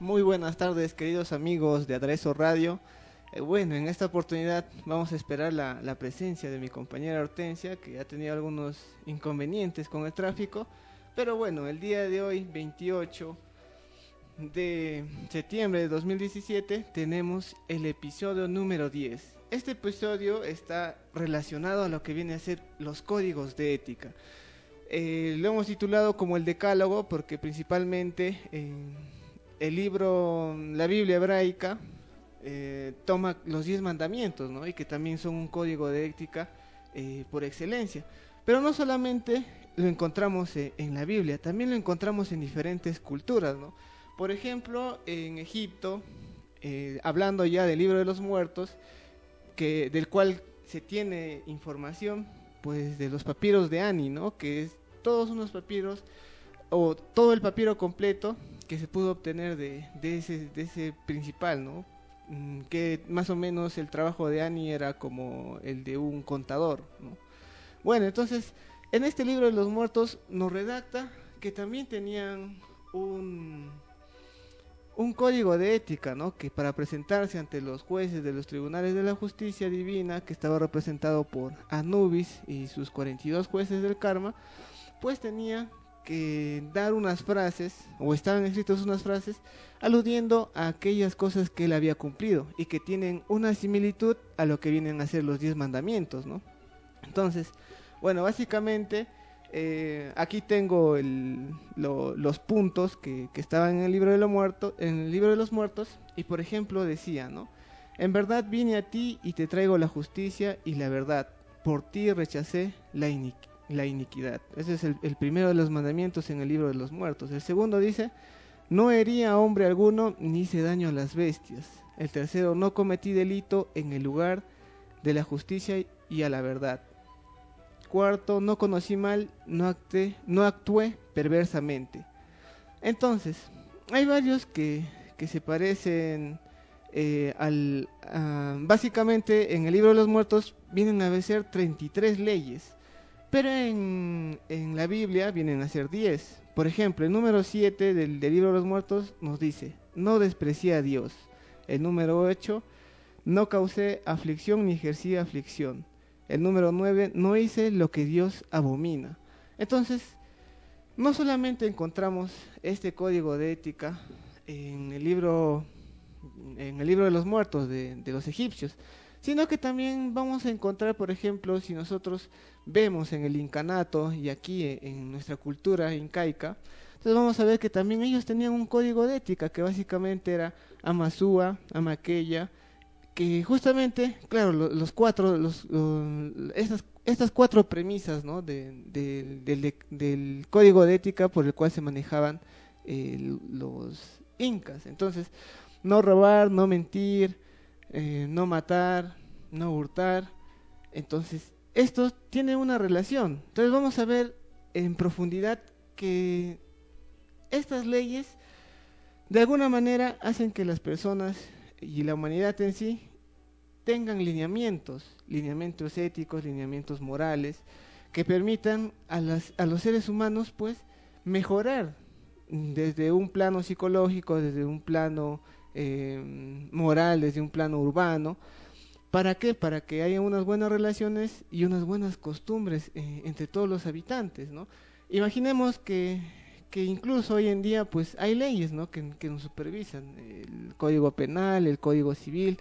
Muy buenas tardes, queridos amigos de Aderezo Radio. Eh, bueno, en esta oportunidad vamos a esperar la, la presencia de mi compañera Hortensia, que ha tenido algunos inconvenientes con el tráfico. Pero bueno, el día de hoy, 28 de septiembre de 2017 tenemos el episodio número 10. Este episodio está relacionado a lo que viene a ser los códigos de ética. Eh, lo hemos titulado como el decálogo porque principalmente en el libro, la Biblia hebraica, eh, toma los 10 mandamientos, ¿no? Y que también son un código de ética eh, por excelencia. Pero no solamente lo encontramos en la Biblia, también lo encontramos en diferentes culturas, ¿no? Por ejemplo, en Egipto, eh, hablando ya del libro de los muertos, del cual se tiene información, pues de los papiros de Ani, ¿no? Que es todos unos papiros, o todo el papiro completo que se pudo obtener de, ese, ese principal, ¿no? Mm, que más o menos el trabajo de Ani era como el de un contador, ¿no? Bueno, entonces, en este libro de los muertos nos redacta que también tenían un un código de ética, ¿no? Que para presentarse ante los jueces de los tribunales de la justicia divina, que estaba representado por Anubis y sus 42 jueces del karma, pues tenía que dar unas frases, o estaban escritas unas frases, aludiendo a aquellas cosas que él había cumplido y que tienen una similitud a lo que vienen a ser los 10 mandamientos, ¿no? Entonces, bueno, básicamente eh, aquí tengo los puntos que, estaban en el libro de los muertos, en el libro de los muertos, y por ejemplo decía, ¿no? En verdad vine a ti y te traigo la justicia y la verdad. Por ti rechacé la, iniquidad. Ese es el, el, primero de los mandamientos en el libro de los muertos. El segundo dice, no hería a hombre alguno ni hice daño a las bestias. El tercero, no cometí delito en el lugar de la justicia y a la verdad. Cuarto, no conocí mal, no actué, no actué perversamente. Entonces, hay varios que, que se parecen eh, al... básicamente en el libro de los muertos vienen a ser 33 leyes, pero en, en la Biblia vienen a ser 10. Por ejemplo, el número 7 del, del libro de los muertos nos dice, no desprecié a Dios. El número 8, no causé aflicción ni ejercí aflicción. El número 9, no hice lo que Dios abomina. Entonces, no solamente encontramos este código de ética en el libro, en el libro de los muertos de, los egipcios, sino que también vamos a encontrar, por ejemplo, si nosotros vemos en el incanato y aquí en nuestra cultura incaica, entonces vamos a ver que también ellos tenían un código de ética que básicamente era Amazúa, Amaqueya, que justamente, claro, los, cuatro, los, estas, cuatro premisas ¿no? de, del código de ética por el cual se manejaban eh, los incas. Entonces, no robar, no mentir, eh, no matar, no hurtar. Entonces, esto tiene una relación. Entonces, vamos a ver en profundidad que estas leyes de alguna manera hacen que las personas y la humanidad en sí tengan lineamientos, lineamientos éticos, lineamientos morales, que permitan a, las, a los seres humanos pues mejorar desde un plano psicológico, desde un plano eh, moral, desde un plano urbano. ¿Para qué? Para que haya unas buenas relaciones y unas buenas costumbres eh, entre todos los habitantes, ¿no? Imaginemos que, que incluso hoy en día pues hay leyes, ¿no? Que, nos supervisan, el Código Penal, el Código Civil,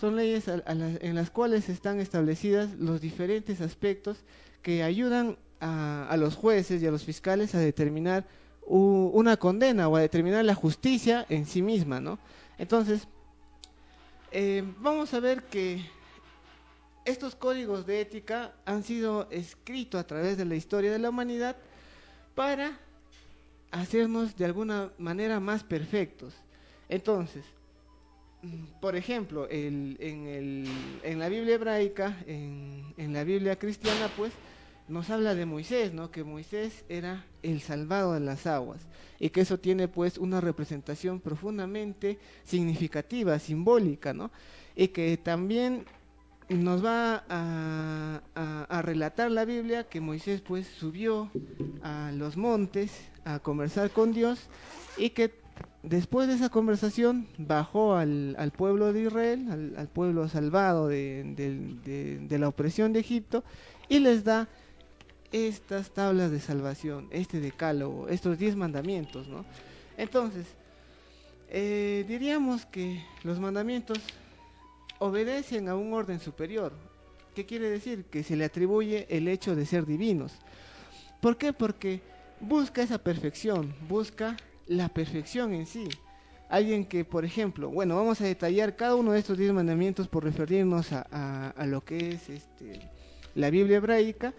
son leyes en las cuales están establecidas los diferentes aspectos que ayudan a, los jueces y a los fiscales a determinar una condena o a determinar la justicia en sí misma, ¿no? Entonces, eh, vamos a ver que estos códigos de ética han sido escritos a través de la historia de la humanidad para hacernos de alguna manera más perfectos. Entonces, mm, por ejemplo, en, la Biblia hebraica, en, la Biblia cristiana, pues, nos habla de Moisés, ¿no? Que Moisés era el salvado de las aguas y que eso tiene, pues, una representación profundamente significativa, simbólica, ¿no? Y que también nos va a, relatar la Biblia que Moisés pues subió a los montes a conversar con Dios y que después de esa conversación bajó al, al pueblo de Israel, al, pueblo salvado de, de, la opresión de Egipto y les da estas tablas de salvación, este decálogo, estos diez mandamientos, ¿no? Entonces, eh, diríamos que los mandamientos obedecen a un orden superior. ¿Qué quiere decir? Que se le atribuye el hecho de ser divinos. ¿Por qué? Porque busca esa perfección, busca la perfección en sí. Alguien que, por ejemplo, bueno, vamos a detallar cada uno de estos diez mandamientos por referirnos a, lo que es este, la Biblia hebraica,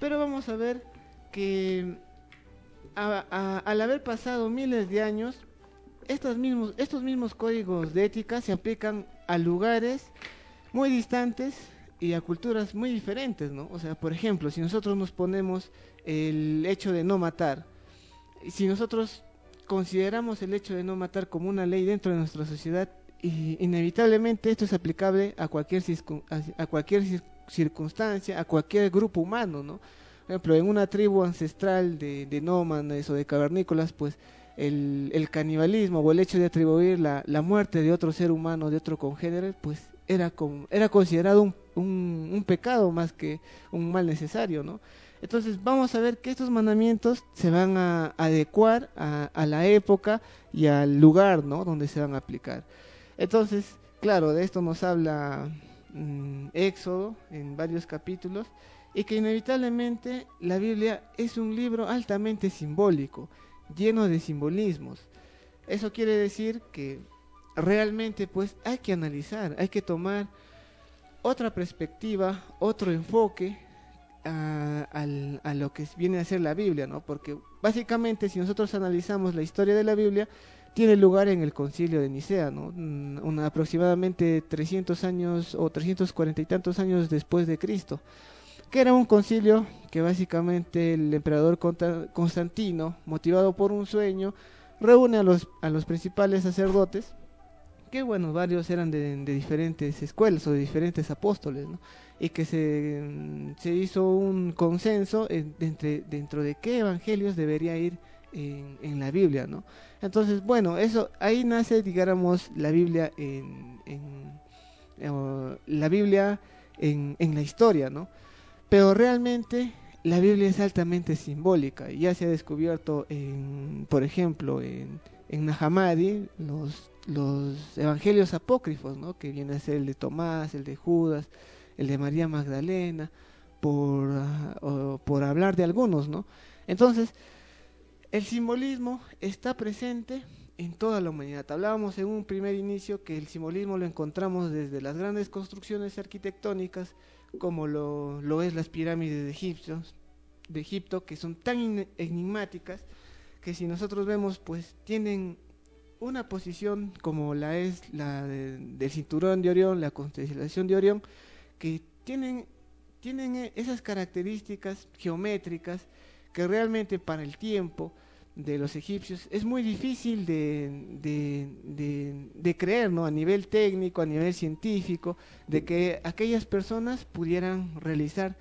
pero vamos a ver que al haber pasado miles de años, estos mismos, estos mismos códigos de ética se aplican a lugares muy distantes y a culturas muy diferentes, ¿no? O sea, por ejemplo, si nosotros nos ponemos el hecho de no matar, si nosotros consideramos el hecho de no matar como una ley dentro de nuestra sociedad, inevitablemente esto es aplicable a cualquier, a cualquier circunstancia, a cualquier grupo humano, ¿no? Por ejemplo, en una tribu ancestral de, de nómadas o de cavernícolas, pues el, el, canibalismo o el hecho de atribuir la, la, muerte de otro ser humano, de otro congénere, pues era, era considerado un, un, pecado más que un mal necesario, ¿no? Entonces vamos a ver que estos mandamientos se van a adecuar a, a la época y al lugar, ¿no? Donde se van a aplicar. Entonces, claro, de esto nos habla mm, Éxodo en varios capítulos y que inevitablemente la Biblia es un libro altamente simbólico lleno de simbolismos. Eso quiere decir que realmente pues hay que analizar, hay que tomar otra perspectiva, otro enfoque a, a, lo que viene a ser la Biblia, ¿no? Porque básicamente si nosotros analizamos la historia de la Biblia, tiene lugar en el concilio de Nicea, ¿no? Mm, aproximadamente 300 años o 340 y tantos años después de Cristo que era un concilio que básicamente el emperador Constantino, motivado por un sueño, reúne a los, a los principales sacerdotes, que bueno, varios eran de, diferentes escuelas o de diferentes apóstoles, ¿no? y que se, mm, se, hizo un consenso entre, dentro de qué evangelios debería ir en, en, la Biblia, ¿no? Entonces, bueno, eso ahí nace, digamos, la Biblia en, en eh, la Biblia en, en la historia, ¿no? Pero realmente la Biblia es altamente simbólica. Ya se ha descubierto, en, por ejemplo, en, en Nahamadi, los, los evangelios apócrifos, ¿no? que viene a ser el de Tomás, el de Judas, el de María Magdalena, por, uh, por hablar de algunos. ¿no? Entonces, el simbolismo está presente en toda la humanidad. Hablábamos en un primer inicio que el simbolismo lo encontramos desde las grandes construcciones arquitectónicas, como lo, lo es las pirámides de Egipto, de Egipto, que son tan enigmáticas que si nosotros vemos, pues tienen una posición como la es la del cinturón de Orión, la constelación de Orión, que tienen, tienen esas características geométricas que realmente para el tiempo de los egipcios es muy difícil de, de, de, creer, ¿no? A nivel técnico, a nivel científico, de que aquellas personas pudieran realizar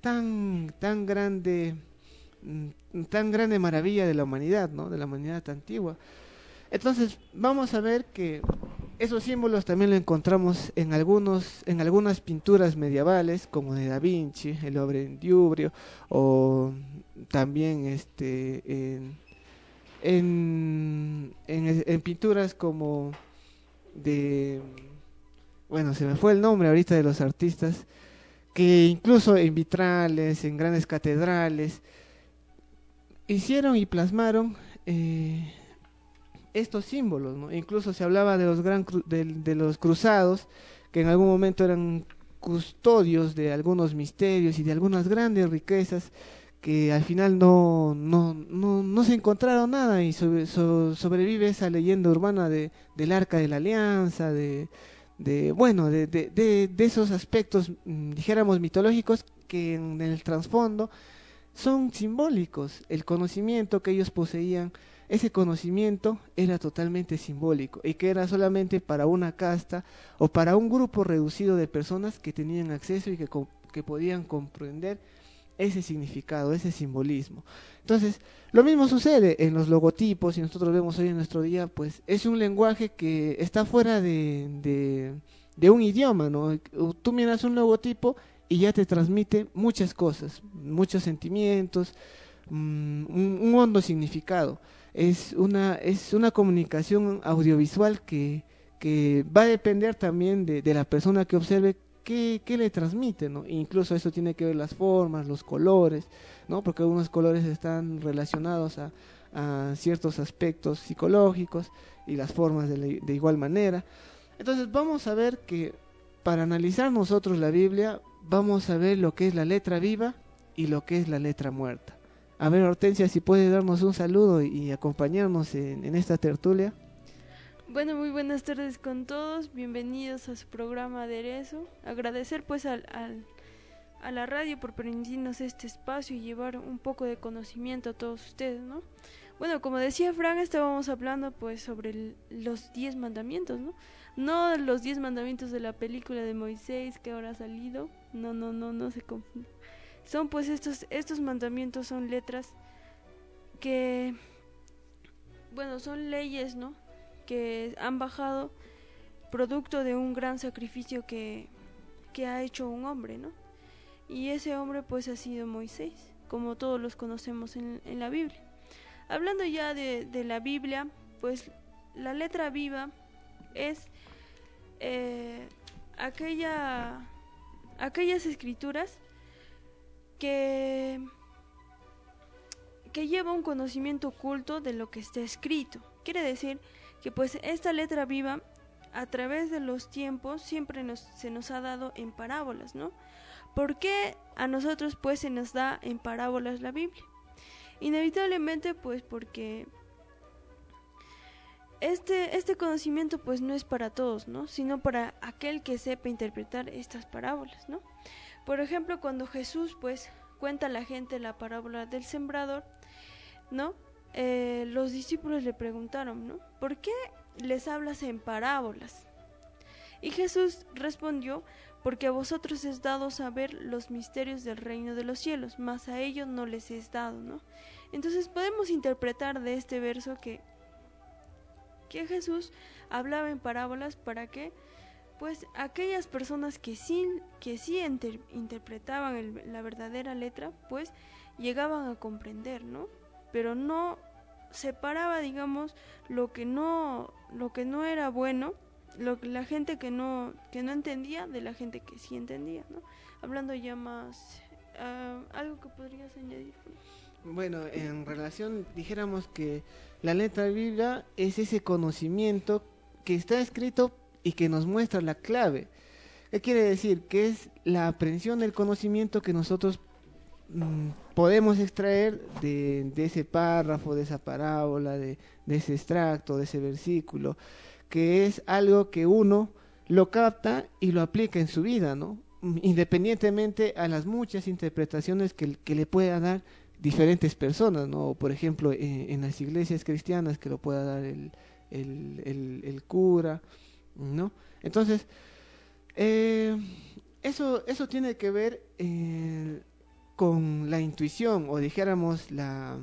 tan, tan grande, mm, tan grande maravilla de la humanidad, ¿no? De la humanidad antigua. Entonces, vamos a ver que esos símbolos también lo encontramos en algunos en algunas pinturas medievales como de Da Vinci, el en Diubrio o también este en, en, en, pinturas como de bueno, se me fue el nombre ahorita de los artistas que incluso en vitrales, en grandes catedrales hicieron y plasmaron eh, estos símbolos, ¿no? Incluso se hablaba de los, gran de, los cruzados, que en algún momento eran custodios de algunos misterios y de algunas grandes riquezas que al final no, no, no, no se encontraron nada y sobrevive esa leyenda urbana de, del arca de la alianza, de, de bueno, de, de, de, esos aspectos, mm, dijéramos, mitológicos que en el trasfondo son simbólicos. El conocimiento que ellos poseían, ese conocimiento era totalmente simbólico y que era solamente para una casta o para un grupo reducido de personas que tenían acceso y que, que podían comprender ese significado, ese simbolismo. Entonces, lo mismo sucede en los logotipos y nosotros vemos hoy en nuestro día, pues es un lenguaje que está fuera de, de, un idioma, ¿no? Tú miras un logotipo y ya te transmite muchas cosas, muchos sentimientos, mm, un, hondo significado. Es una, es una comunicación audiovisual que, que va a depender también de, de la persona que observe qué, le transmite, ¿no? Incluso eso tiene que ver las formas, los colores, ¿no? Porque algunos colores están relacionados a, ciertos aspectos psicológicos y las formas de, de igual manera. Entonces vamos a ver que para analizar nosotros la Biblia, vamos a ver lo que es la letra viva y lo que es la letra muerta. A ver, Hortensia, si puede darnos un saludo y acompañarnos en, esta tertulia. Bueno, muy buenas tardes con todos, bienvenidos a su programa de Aderezo. Agradecer pues al, a la radio por permitirnos este espacio y llevar un poco de conocimiento a todos ustedes, ¿no? Bueno, como decía Frank, estábamos hablando pues sobre los diez mandamientos, ¿no? No los diez mandamientos de la película de Moisés que ahora ha salido, no, no, no, no se confunda. Son pues estos, estos mandamientos son letras que, bueno, son leyes, ¿no? que han bajado producto de un gran sacrificio que, que ha hecho un hombre, ¿no? Y ese hombre pues ha sido Moisés, como todos los conocemos en, en la Biblia. Hablando ya de, de, la Biblia, pues la letra viva es eh, aquella, aquellas escrituras que, lleva un conocimiento oculto de lo que está escrito. Quiere decir que pues esta letra viva a través de los tiempos siempre nos, se nos ha dado en parábolas, ¿no? ¿Por qué a nosotros pues se nos da en parábolas la Biblia? Inevitablemente pues porque este, este conocimiento pues no es para todos, ¿no? Sino para aquel que sepa interpretar estas parábolas, ¿no? Por ejemplo, cuando Jesús pues cuenta a la gente la parábola del sembrador, ¿no? Eh, los discípulos le preguntaron, ¿no? ¿Por qué les hablas en parábolas? Y Jesús respondió, porque a vosotros es dado saber los misterios del reino de los cielos, mas a ellos no les es dado, ¿no? Entonces podemos interpretar de este verso que, que Jesús hablaba en parábolas para que, pues, aquellas personas que sí, que sí interpretaban la verdadera letra, pues, llegaban a comprender, ¿no? Pero no separaba, digamos, lo que no, lo que no era bueno, lo la gente que no, que no entendía de la gente que sí entendía, ¿no? Hablando ya más, uh, algo que podrías añadir. Bueno, en relación, dijéramos que la letra Biblia es ese conocimiento que está escrito y que nos muestra la clave. ¿Qué quiere decir? Que es la aprehensión del conocimiento que nosotros Mm, podemos extraer de, ese párrafo, de esa parábola, de, ese extracto, de ese versículo, que es algo que uno lo capta y lo aplica en su vida, ¿no? Independientemente a las muchas interpretaciones que, le pueda dar diferentes personas, ¿no? Por ejemplo, en, las iglesias cristianas que lo pueda dar el, el, cura, ¿no? Entonces, eh, eso, eso tiene que ver eh, con la intuición o dijéramos la,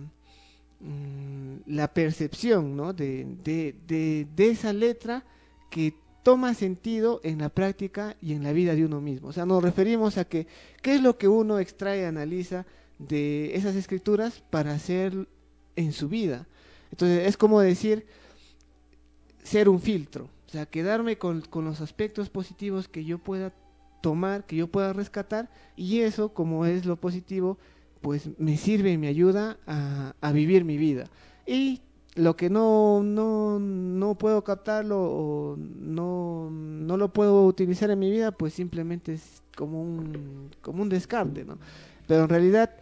mm, la percepción ¿no? de, de, de, esa letra que toma sentido en la práctica y en la vida de uno mismo. O sea, nos referimos a que qué es lo que uno extrae, analiza de esas escrituras para hacer en su vida. Entonces es como decir ser un filtro, o sea, quedarme con, con los aspectos positivos que yo pueda tomar, que yo pueda rescatar y eso, como es lo positivo, pues me sirve y me ayuda a, vivir mi vida. Y lo que no, no, no puedo captarlo o no, no lo puedo utilizar en mi vida, pues simplemente es como un, como un descarte, ¿no? Pero en realidad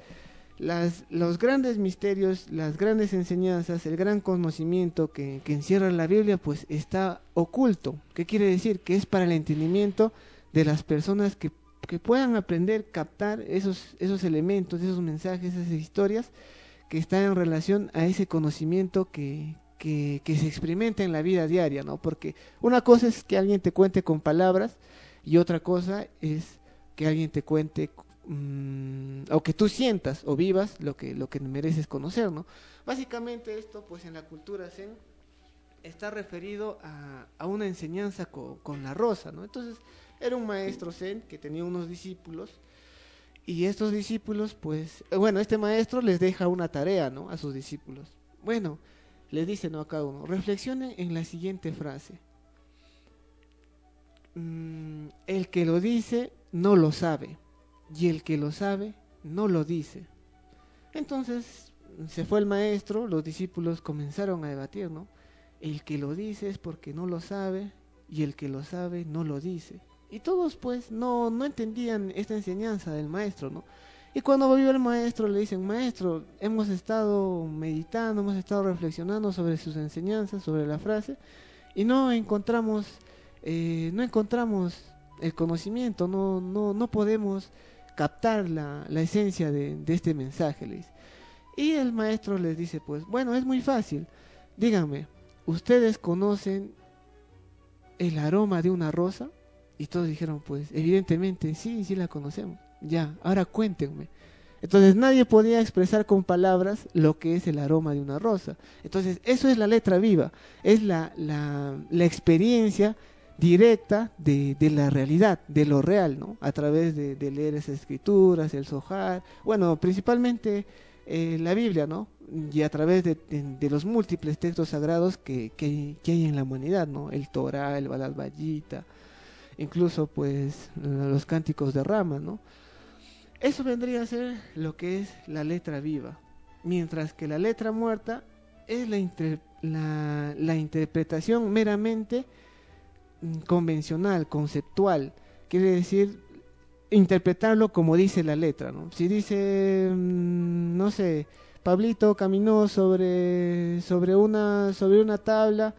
las, los grandes misterios, las grandes enseñanzas, el gran conocimiento que, encierra la Biblia, pues está oculto. ¿Qué quiere decir? Que es para el entendimiento de las personas que, que puedan aprender, captar esos, esos elementos, esos mensajes, esas historias que están en relación a ese conocimiento que, que, que, se experimenta en la vida diaria, ¿no? Porque una cosa es que alguien te cuente con palabras y otra cosa es que alguien te cuente mmm, o que tú sientas o vivas lo que, lo que mereces conocer, ¿no? Básicamente esto, pues en la cultura zen, está referido a, una enseñanza con, la rosa, ¿no? Entonces, era un maestro zen que tenía unos discípulos y estos discípulos, pues, bueno, este maestro les deja una tarea, ¿no? A sus discípulos. Bueno, les dice, ¿no? A cada uno, reflexionen en la siguiente frase. Mm, el que lo dice no lo sabe y el que lo sabe no lo dice. Entonces se fue el maestro, los discípulos comenzaron a debatir, ¿no? El que lo dice es porque no lo sabe y el que lo sabe no lo dice. Y todos pues no, no entendían esta enseñanza del maestro, ¿no? Y cuando volvió el maestro le dicen, maestro, hemos estado meditando, hemos estado reflexionando sobre sus enseñanzas, sobre la frase, y no encontramos, eh, no encontramos el conocimiento, no, no, no podemos captar la, la esencia de, de, este mensaje. Y el maestro les dice, pues, bueno, es muy fácil, díganme, ¿ustedes conocen el aroma de una rosa? Y todos dijeron, pues, evidentemente, sí, sí la conocemos. Ya, ahora cuéntenme. Entonces nadie podía expresar con palabras lo que es el aroma de una rosa. Entonces eso es la letra viva, es la, la, la experiencia directa de, de, la realidad, de lo real, ¿no? A través de, leer esas escrituras, el Zohar, bueno, principalmente eh, la Biblia, ¿no? Y a través de, de los múltiples textos sagrados que, que, hay en la humanidad, ¿no? El Torah, el Balad incluso pues los cánticos de Rama, ¿no? Eso vendría a ser lo que es la letra viva, mientras que la letra muerta es la, inter, la, la interpretación meramente convencional, conceptual, quiere decir interpretarlo como dice la letra. Si dice, no sé, Pablito caminó sobre, sobre, una, sobre una tabla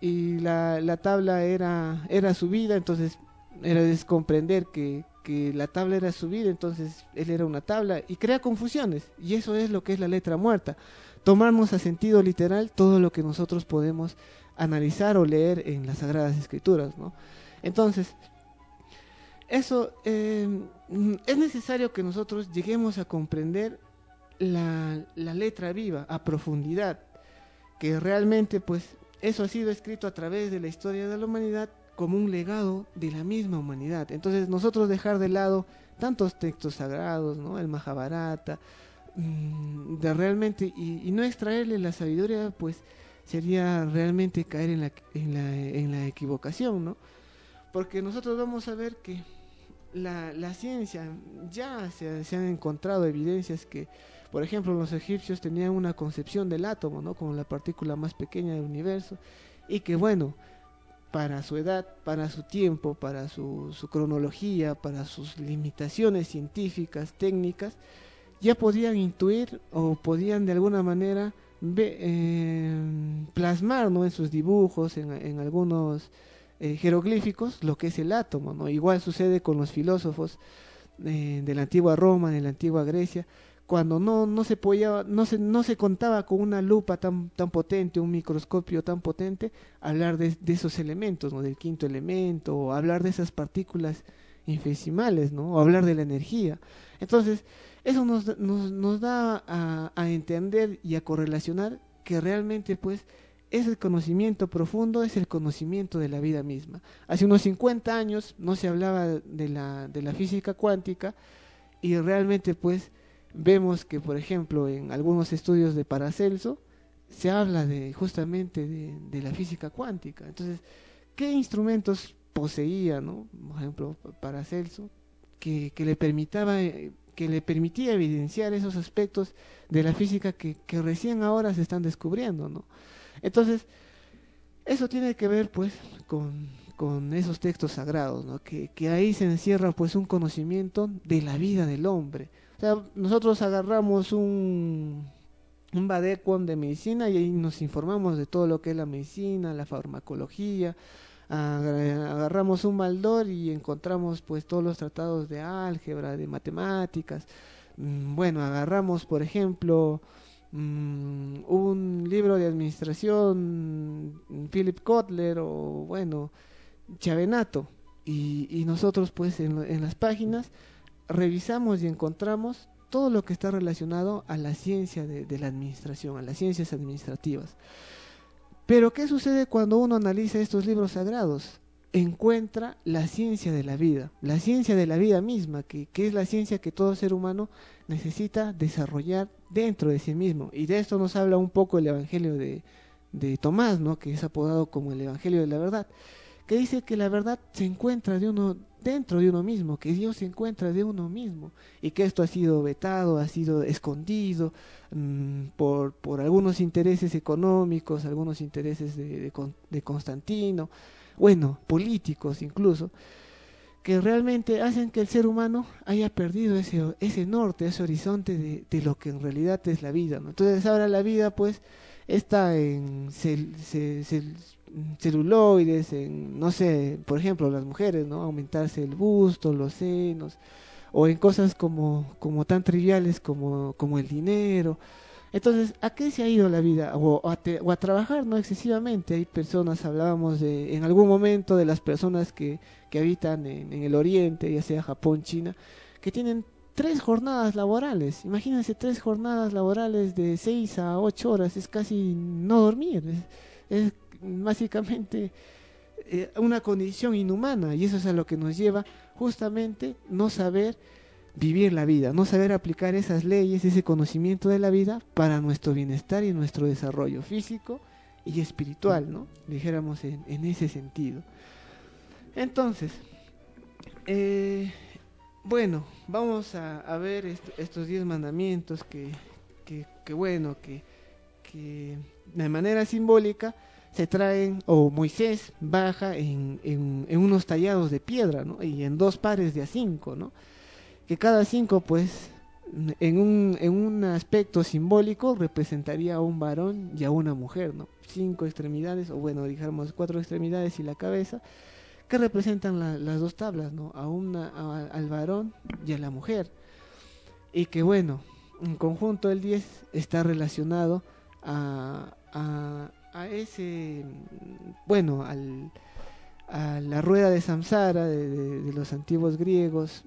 y la, la tabla era, era subida, entonces era descomprender que, que la tabla era subida, entonces él era una tabla y crea confusiones. Y eso es lo que es la letra muerta. Tomarnos a sentido literal todo lo que nosotros podemos analizar o leer en las Sagradas Escrituras, ¿no? Entonces, eso eh, es necesario que nosotros lleguemos a comprender la, letra viva a profundidad, que realmente pues eso ha sido escrito a través de la historia de la humanidad como un legado de la misma humanidad. Entonces nosotros dejar de lado tantos textos sagrados, ¿no? El Mahabharata, mmm, de realmente, y no extraerle la sabiduría, pues sería realmente caer en la, en la, en la equivocación, ¿no? Porque nosotros vamos a ver que la, la ciencia ya se, se, han encontrado evidencias que, por ejemplo, los egipcios tenían una concepción del átomo, ¿no? Como la partícula más pequeña del universo, y que, bueno, para su edad, para su tiempo, para su, su cronología, para sus limitaciones científicas, técnicas, ya podían intuir o podían de alguna manera ve, eh, plasmar ¿no? en sus dibujos, en, en algunos eh, jeroglíficos, lo que es el átomo. ¿no? Igual sucede con los filósofos eh, de la antigua Roma, de la antigua Grecia, cuando no, no, se podía, no, se, no se contaba con una lupa tan, tan potente, un microscopio tan potente, hablar de, esos elementos, ¿no? del quinto elemento, o hablar de esas partículas infinitesimales, ¿no? o hablar de la energía. Entonces, eso nos, nos, nos da a, entender y a correlacionar que realmente pues es el conocimiento profundo, es el conocimiento de la vida misma. Hace unos 50 años no se hablaba de la, de la física cuántica y realmente pues vemos que por ejemplo en algunos estudios de Paracelso se habla de justamente de, la física cuántica. Entonces, ¿qué instrumentos poseía, no? Por ejemplo, Paracelso, que, que le permitaba que le permitía evidenciar esos aspectos de la física que, que, recién ahora se están descubriendo, ¿no? Entonces, eso tiene que ver, pues, con, con esos textos sagrados, ¿no? Que, que, ahí se encierra, pues, un conocimiento de la vida del hombre. O sea, nosotros agarramos un, un de medicina y ahí nos informamos de todo lo que es la medicina, la farmacología, agarramos un Baldor y encontramos pues todos los tratados de álgebra, de matemáticas. Mm, bueno, agarramos por ejemplo mm, un libro de administración, Philip Kotler o bueno, Chavenato. Y, nosotros pues en, en las páginas revisamos y encontramos todo lo que está relacionado a la ciencia de, la administración, a las ciencias administrativas. Pero ¿qué sucede cuando uno analiza estos libros sagrados? Encuentra la ciencia de la vida, la ciencia de la vida misma, que, es la ciencia que todo ser humano necesita desarrollar dentro de sí mismo. Y de esto nos habla un poco el Evangelio de, de Tomás, ¿no? que es apodado como el Evangelio de la verdad, que dice que la verdad se encuentra de uno dentro de uno mismo, que Dios se encuentra de uno mismo y que esto ha sido vetado, ha sido escondido mmm, por, por algunos intereses económicos, algunos intereses de, de, Constantino, bueno, políticos incluso, que realmente hacen que el ser humano haya perdido ese, ese norte, ese horizonte de, de lo que en realidad es la vida. ¿no? Entonces ahora la vida pues está en celuloides, en, no sé, por ejemplo, las mujeres, ¿no? Aumentarse el busto, los senos, o en cosas como, como tan triviales como, como el dinero. Entonces, ¿a qué se ha ido la vida? O, a, te, o a, trabajar, ¿no? Excesivamente. Hay personas, hablábamos de, en algún momento de las personas que, que habitan en, en el oriente, ya sea Japón, China, que tienen tres jornadas laborales. Imagínense tres jornadas laborales de seis a ocho horas. Es casi no dormir. Es, es básicamente eh, una condición inhumana y eso es a lo que nos lleva justamente no saber vivir la vida, no saber aplicar esas leyes, ese conocimiento de la vida para nuestro bienestar y nuestro desarrollo físico y espiritual, ¿no? Dijéramos en, ese sentido. Entonces, eh, bueno, vamos a, ver est estos diez mandamientos que, que, que bueno, que, que de manera simbólica se traen, o Moisés baja en, en, unos tallados de piedra, ¿no? Y en dos pares de a cinco, ¿no? Que cada cinco, pues, en un, en un aspecto simbólico representaría a un varón y a una mujer, ¿no? Cinco extremidades, o bueno, dijéramos cuatro extremidades y la cabeza, que representan la, las dos tablas, ¿no? A una, a, al varón y a la mujer. Y que bueno, en conjunto el 10 está relacionado a, a ese, bueno, al, a la rueda de Samsara de, los antiguos griegos,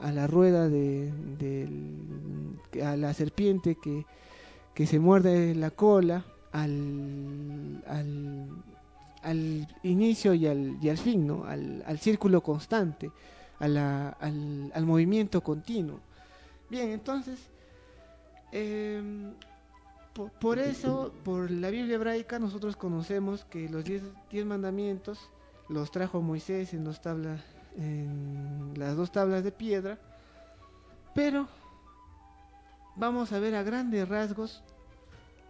a, la rueda de, a la serpiente que, que se muerde la cola, al, al, al inicio y al, y al fin, ¿no? al, al círculo constante, a al, al movimiento continuo. Bien, entonces, eh, por, eso, por la Biblia hebraica, nosotros conocemos que los diez, diez mandamientos los trajo Moisés en, las dos tablas de piedra, pero vamos a ver a grandes rasgos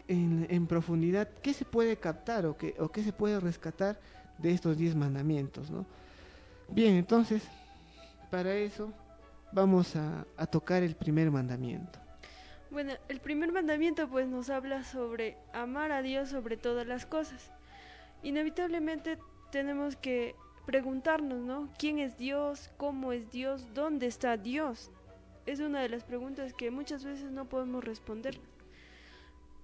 en, profundidad qué se puede captar o qué, se puede rescatar de estos diez mandamientos. ¿no? Bien, entonces, para eso vamos a tocar el primer mandamiento. Bueno, el primer mandamiento pues nos habla sobre amar a Dios sobre todas las cosas. Inevitablemente tenemos que preguntarnos, ¿no? ¿Quién es Dios? ¿Cómo es Dios? ¿Dónde está Dios? Es una de las preguntas que muchas veces no podemos responder.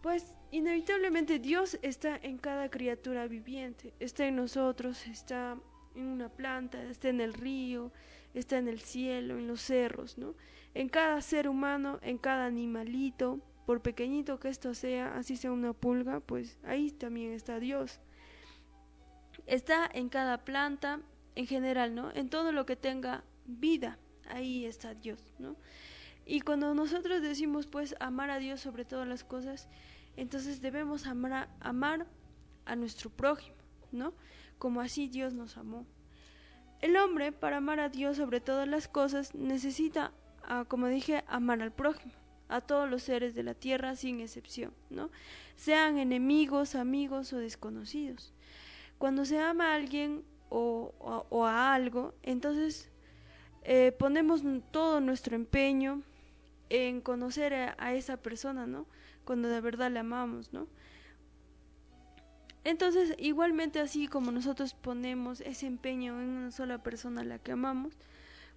Pues inevitablemente Dios está en cada criatura viviente, está en nosotros, está en una planta, está en el río, está en el cielo, en los cerros, ¿no? En cada ser humano, en cada animalito, por pequeñito que esto sea, así sea una pulga, pues ahí también está Dios. Está en cada planta, en general, ¿no? En todo lo que tenga vida, ahí está Dios, ¿no? Y cuando nosotros decimos, pues, amar a Dios sobre todas las cosas, entonces debemos amar a, nuestro prójimo, ¿no? Como así Dios nos amó. El hombre, para amar a Dios sobre todas las cosas, necesita, como dije, amar al prójimo, a todos los seres de la tierra sin excepción, ¿no? Sean enemigos, amigos o desconocidos. Cuando se ama a alguien o, a algo, entonces eh, ponemos todo nuestro empeño, en conocer a, esa persona, ¿no? Cuando de verdad le amamos, ¿no? Entonces, igualmente así como nosotros ponemos ese empeño en una sola persona a la que amamos,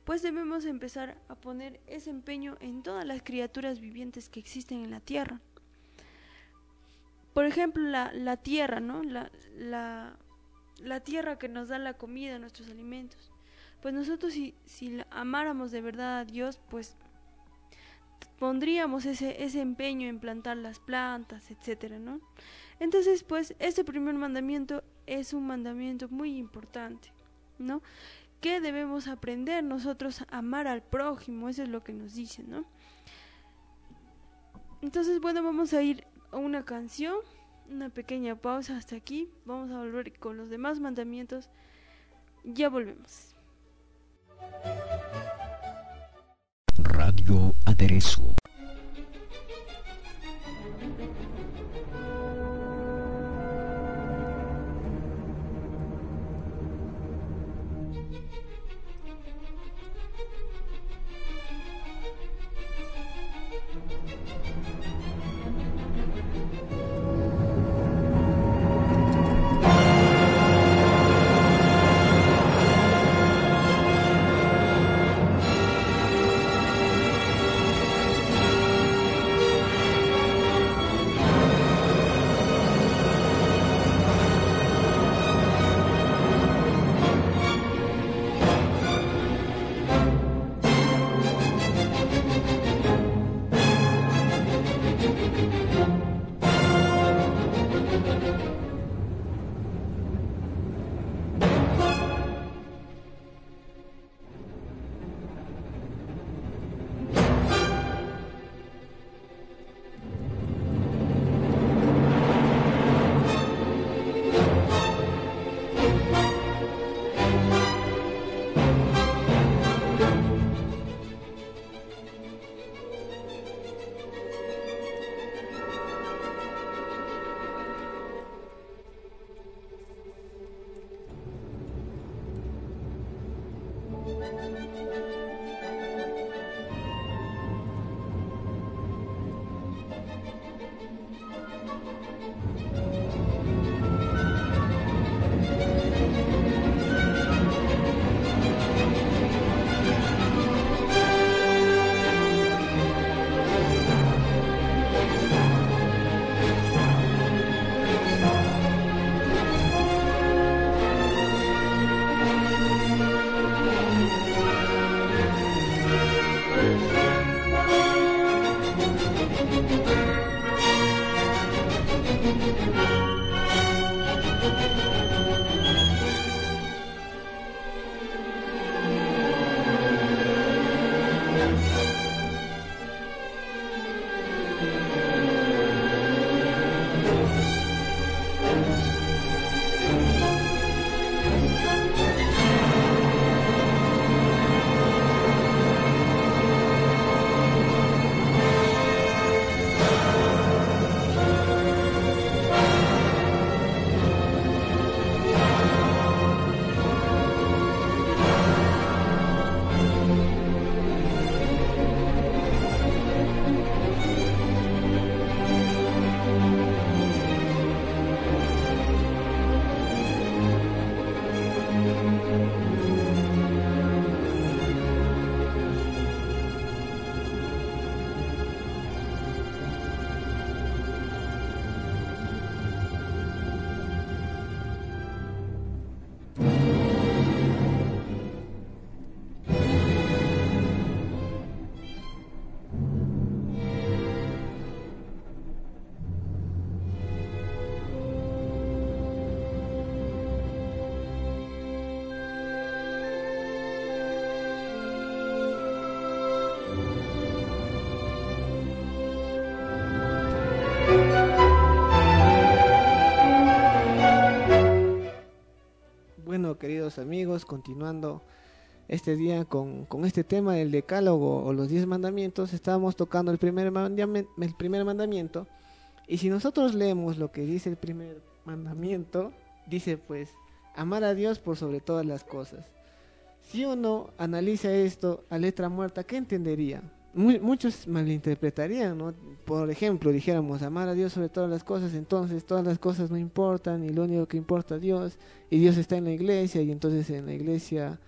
pues debemos empezar a poner ese empeño en todas las criaturas vivientes que existen en la tierra. Por ejemplo, la, la tierra, ¿no? La, la, tierra que nos da la comida, nuestros alimentos. Pues nosotros si, si amáramos de verdad a Dios, pues pondríamos ese, ese empeño en plantar las plantas, etcétera, ¿no? Entonces, pues, este primer mandamiento es un mandamiento muy importante, ¿no? Que debemos aprender nosotros a amar al prójimo, eso es lo que nos dice, ¿no? Entonces, bueno, vamos a ir a una canción, una pequeña pausa hasta aquí, vamos a volver con los demás mandamientos, ya volvemos. Radio Aderezo queridos amigos, continuando este día con, este tema del decálogo o los diez mandamientos, estábamos tocando el primer, el primer mandamiento. Y si nosotros leemos lo que dice el primer mandamiento, dice pues, amar a Dios por sobre todas las cosas. Si uno analiza esto a letra muerta, ¿qué entendería? Muchos malinterpretarían, ¿no? Por ejemplo, dijéramos amar a Dios sobre todas las cosas, entonces todas las cosas no importan y lo único que importa es Dios y Dios está en la iglesia y entonces en la iglesia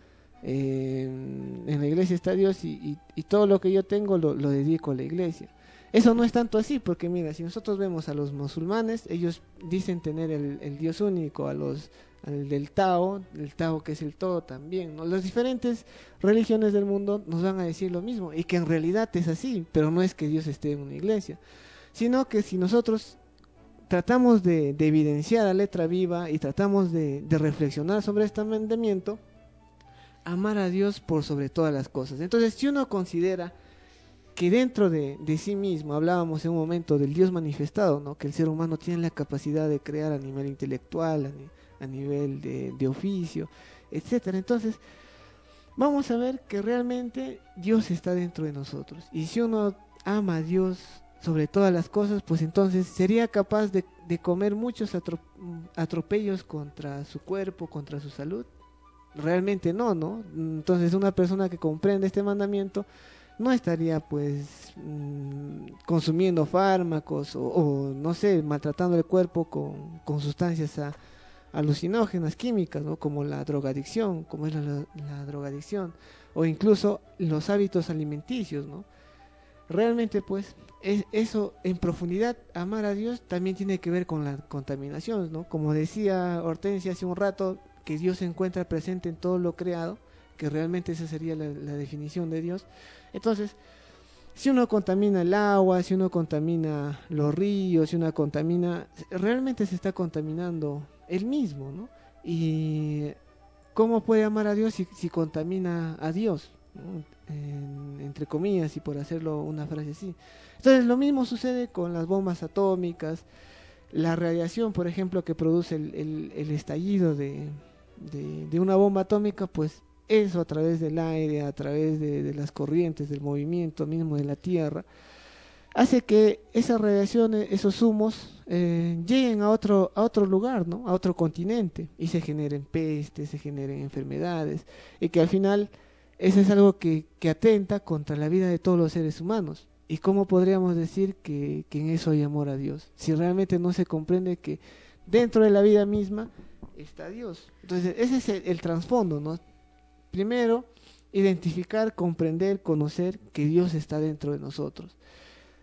eh, en la iglesia está Dios y, todo lo que yo tengo lo, dedico a la iglesia. Eso no es tanto así, porque mira, si nosotros vemos a los musulmanes, ellos dicen tener el Dios único, a los al del Tao, el Tao que es el todo también. Las diferentes religiones del mundo nos van a decir lo mismo, y que en realidad es así, pero no es que Dios esté en una iglesia, sino que si nosotros tratamos de, de evidenciar la letra viva y tratamos de, reflexionar sobre este mandamiento, amar a Dios por sobre todas las cosas. Entonces, si uno considera que dentro de, de, sí mismo, hablábamos en un momento del Dios manifestado, ¿no? que el ser humano tiene la capacidad de crear a nivel intelectual, a, nivel de, de, oficio, etcétera. Entonces, vamos a ver que realmente Dios está dentro de nosotros. Y si uno ama a Dios sobre todas las cosas, pues entonces sería capaz de, de comer muchos atropellos contra su cuerpo, contra su salud, realmente no, ¿no? Entonces una persona que comprende este mandamiento no estaría pues mmm, consumiendo fármacos o, o, no sé, maltratando el cuerpo con, con sustancias a, alucinógenas químicas, ¿no? Como la drogadicción, como es la, la, la, drogadicción, o incluso los hábitos alimenticios, ¿no? Realmente pues es, eso en profundidad, amar a Dios también tiene que ver con la contaminación, ¿no? Como decía Hortensia hace un rato, que Dios se encuentra presente en todo lo creado, que realmente esa sería la, la, definición de Dios. Entonces, si uno contamina el agua, si uno contamina los ríos, si uno contamina, realmente se está contaminando él mismo, ¿no? Y ¿cómo puede amar a Dios si, si contamina a Dios? En, entre comillas, y por hacerlo una frase así. Entonces, lo mismo sucede con las bombas atómicas, la radiación, por ejemplo, que produce el, el, el estallido de, de, una bomba atómica, pues eso a través del aire, a través de, las corrientes, del movimiento mismo de la Tierra, hace que esas radiaciones, esos humos, eh, lleguen a otro, a otro lugar, ¿no? a otro continente, y se generen pestes, se generen enfermedades, y que al final eso es algo que, que atenta contra la vida de todos los seres humanos. ¿Y cómo podríamos decir que, que en eso hay amor a Dios? Si realmente no se comprende que dentro de la vida misma está Dios. Entonces, ese es el, el trasfondo, ¿no? Primero, identificar, comprender, conocer que Dios está dentro de nosotros.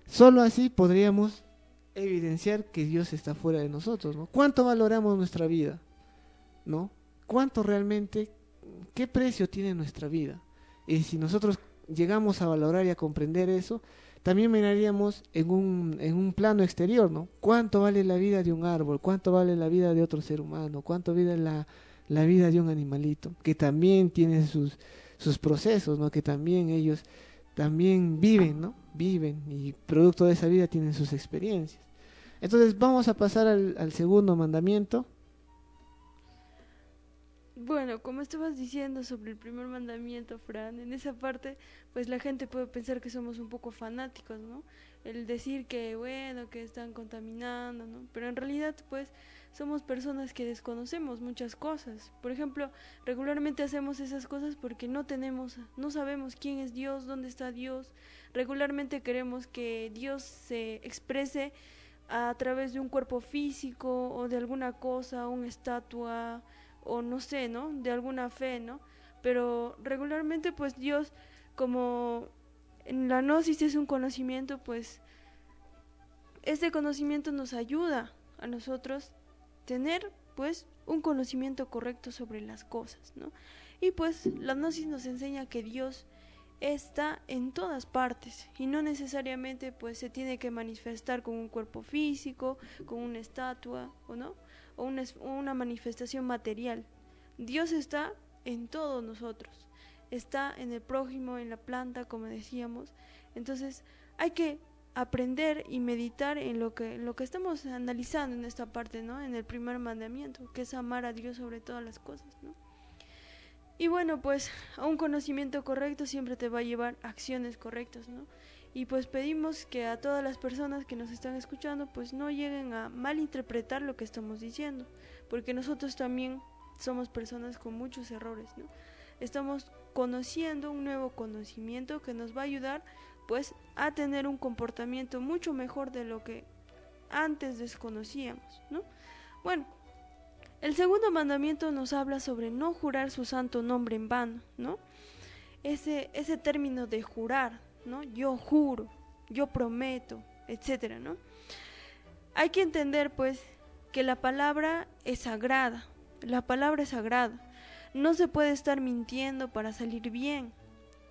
Solo así podríamos evidenciar que Dios está fuera de nosotros, ¿no? ¿Cuánto valoramos nuestra vida? ¿No? ¿Cuánto realmente, qué precio tiene nuestra vida? Y si nosotros llegamos a valorar y a comprender eso, también miraríamos en un, en un plano exterior, ¿no? ¿Cuánto vale la vida de un árbol? ¿Cuánto vale la vida de otro ser humano? ¿Cuánto vale la, la vida de un animalito? Que también tiene sus, sus procesos, ¿no? Que también ellos también viven, ¿no? Viven y producto de esa vida tienen sus experiencias. Entonces vamos a pasar al, al segundo mandamiento. Bueno, como estabas diciendo sobre el primer mandamiento, Fran, en esa parte, pues la gente puede pensar que somos un poco fanáticos, ¿no? El decir que, bueno, que están contaminando, ¿no? Pero en realidad, pues, somos personas que desconocemos muchas cosas. Por ejemplo, regularmente hacemos esas cosas porque no tenemos, no sabemos quién es Dios, dónde está Dios. Regularmente queremos que Dios se exprese a través de un cuerpo físico o de alguna cosa, una estatua o no sé, ¿no? De alguna fe, ¿no? Pero regularmente pues Dios como en la gnosis es un conocimiento, pues este conocimiento nos ayuda a nosotros tener pues un conocimiento correcto sobre las cosas, ¿no? Y pues la gnosis nos enseña que Dios está en todas partes y no necesariamente pues se tiene que manifestar con un cuerpo físico, con una estatua o no, o una, manifestación material. Dios está en todos nosotros, está en el prójimo, en la planta, como decíamos. Entonces hay que aprender y meditar en lo que, lo que estamos analizando en esta parte, ¿no? En el primer mandamiento, que es amar a Dios sobre todas las cosas, ¿no? Y bueno, pues a un conocimiento correcto siempre te va a llevar acciones correctas, ¿no? Y pues pedimos que a todas las personas que nos están escuchando pues no lleguen a malinterpretar lo que estamos diciendo, porque nosotros también somos personas con muchos errores, ¿no? Estamos conociendo un nuevo conocimiento que nos va a ayudar pues a tener un comportamiento mucho mejor de lo que antes desconocíamos, ¿no? Bueno, el segundo mandamiento nos habla sobre no jurar su santo nombre en vano, ¿no? Ese, ese término de jurar, ¿no? Yo juro, yo prometo, etcétera, ¿no? Hay que entender, pues, que la palabra es sagrada, la palabra es sagrada. No se puede estar mintiendo para salir bien.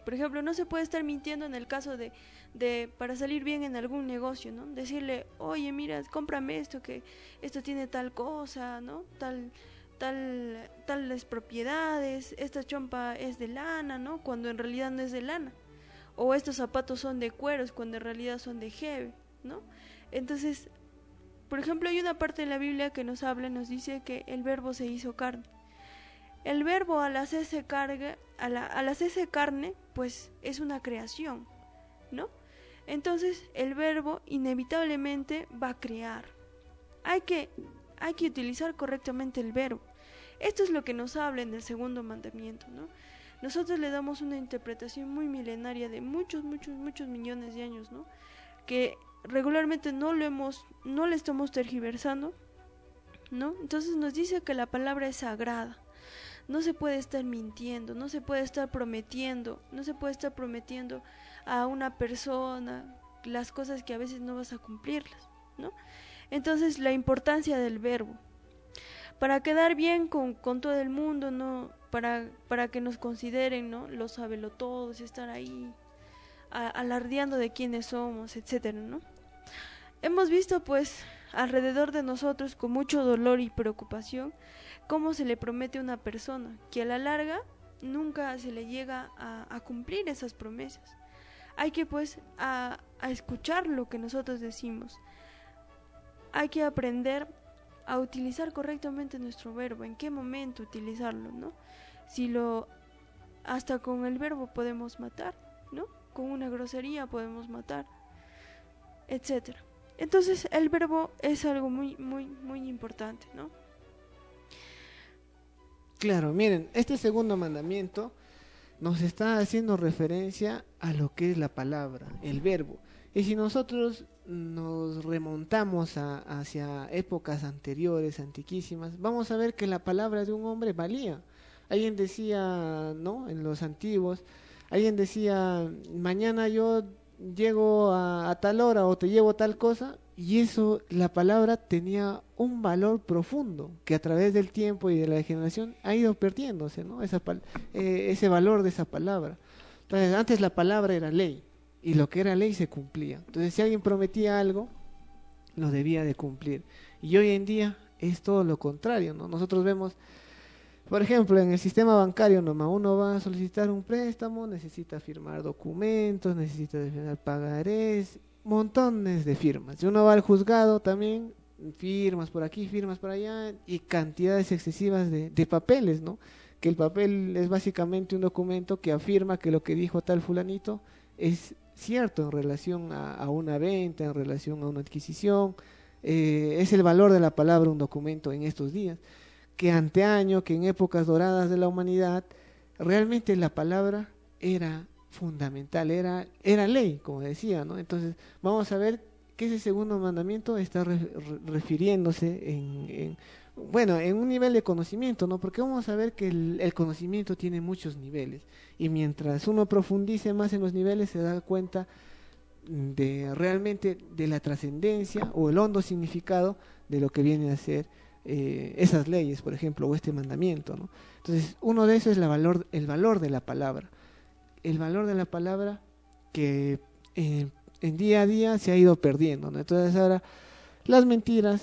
Por ejemplo, no se puede estar mintiendo en el caso de, de para salir bien en algún negocio, ¿no? Decirle, oye, mira, cómprame esto, que esto tiene tal cosa, ¿no? Tal, tal, tales propiedades, esta chompa es de lana, ¿no? Cuando en realidad no es de lana. O estos zapatos son de cueros cuando en realidad son de jeve, ¿no? Entonces, por ejemplo, hay una parte de la Biblia que nos habla, nos dice que el verbo se hizo carne. El verbo al hacerse, carga, al, al hacerse carne, pues es una creación, ¿no? Entonces el verbo inevitablemente va a crear. Hay que, hay que utilizar correctamente el verbo. Esto es lo que nos habla en el segundo mandamiento, ¿no? Nosotros le damos una interpretación muy milenaria de muchos, muchos, muchos millones de años, ¿no? Que regularmente no lo hemos, no le estamos tergiversando, ¿no? Entonces nos dice que la palabra es sagrada. No se puede estar mintiendo, no se puede estar prometiendo, no se puede estar prometiendo a una persona las cosas que a veces no vas a cumplirlas, ¿no? Entonces la importancia del verbo. Para quedar bien con, con todo el mundo, ¿no? Para, para que nos consideren, ¿no? Los todos, estar ahí alardeando de quiénes somos, etcétera, ¿no? Hemos visto pues alrededor de nosotros con mucho dolor y preocupación cómo se le promete a una persona que a la larga nunca se le llega a, cumplir esas promesas. Hay que pues a, escuchar lo que nosotros decimos. Hay que aprender a utilizar correctamente nuestro verbo, en qué momento utilizarlo, ¿no? Si lo hasta con el verbo podemos matar, ¿no? Con una grosería podemos matar, etcétera. Entonces el verbo es algo muy, muy, muy importante, ¿no? Claro, miren, este segundo mandamiento nos está haciendo referencia a lo que es la palabra, el verbo. Y si nosotros nos remontamos hacia épocas anteriores, antiquísimas, vamos a ver que la palabra de un hombre valía. Alguien decía, ¿no? En los antiguos, alguien decía, mañana yo llego a, tal hora o te llevo tal cosa, y eso, la palabra tenía un valor profundo que a través del tiempo y de la generación ha ido perdiéndose, ¿no? Esa, eh, ese valor de esa palabra. Entonces, antes la palabra era ley y lo que era ley se cumplía. Entonces, si alguien prometía algo, lo debía de cumplir. Y hoy en día es todo lo contrario, ¿no? Nosotros vemos por ejemplo, en el sistema bancario nomás uno va a solicitar un préstamo, necesita firmar documentos, necesita pagarés, montones de firmas. Si uno va al juzgado también, firmas por aquí, firmas por allá y cantidades excesivas de, papeles, ¿no? Que el papel es básicamente un documento que afirma que lo que dijo tal fulanito es cierto en relación a, una venta, en relación a una adquisición. Eh, es el valor de la palabra un documento en estos días que anteaño, que en épocas doradas de la humanidad, realmente la palabra era fundamental, era, era ley, como decía, ¿no? Entonces, vamos a ver que ese segundo mandamiento está refiriéndose en, bueno, en un nivel de conocimiento, ¿no? Porque vamos a ver que el, conocimiento tiene muchos niveles y mientras uno profundice más en los niveles se da cuenta de realmente de la trascendencia o el hondo significado de lo que viene a ser eh, esas leyes, por ejemplo, o este mandamiento. Entonces, uno de esos es la valor, el valor de la palabra. El valor de la palabra que eh, en día a día se ha ido perdiendo. ¿no? Entonces, ahora las mentiras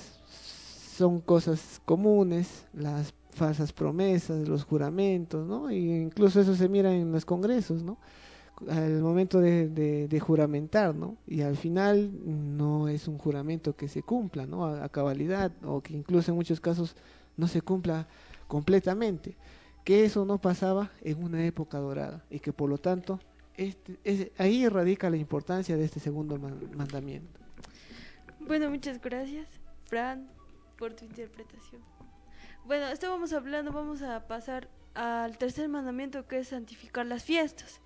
son cosas comunes, las falsas promesas, los juramentos, ¿no? Y incluso eso se mira en los congresos, ¿no? al momento de, juramentar, ¿no? Y al final no es un juramento que se cumpla, ¿no? A, cabalidad o que incluso en muchos casos no se cumpla completamente. Que eso no pasaba en una época dorada y que por lo tanto este, ahí radica la importancia de este segundo mandamiento. Bueno, muchas gracias, Fran, por tu interpretación. Bueno, estábamos hablando, vamos a pasar al tercer mandamiento que es santificar las fiestas.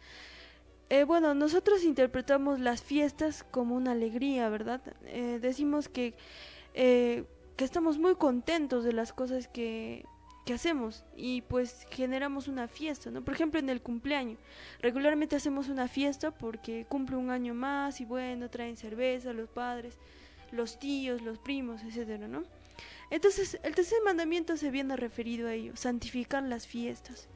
Eh, bueno, nosotros interpretamos las fiestas como una alegría, ¿verdad? Eh, decimos que, eh, que estamos muy contentos de las cosas que, que hacemos y pues generamos una fiesta, ¿no? Por ejemplo, en el cumpleaños. Regularmente hacemos una fiesta porque cumple un año más y bueno, traen cerveza los padres, los tíos, los primos, etcétera, ¿no? Entonces, el tercer mandamiento se viene referido a ello, santificar las fiestas.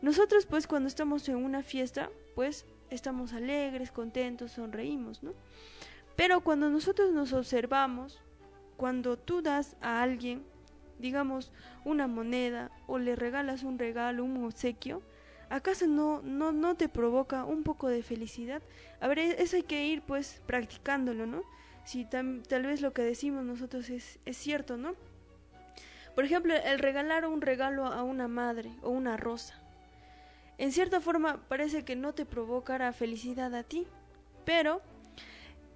Nosotros pues cuando estamos en una fiesta, pues estamos alegres, contentos, sonreímos, ¿no? Pero cuando nosotros nos observamos, cuando tú das a alguien digamos, una moneda o le regalas un regalo, un obsequio, ¿acaso no, no, no te provoca un poco de felicidad? A ver, e-, eso hay que ir pues practicándolo, ¿no? Si tal vez lo que decimos nosotros es, es cierto, ¿no? Por ejemplo, el regalar un regalo a una madre o una rosa. En cierta forma parece que no te provocará felicidad a ti, pero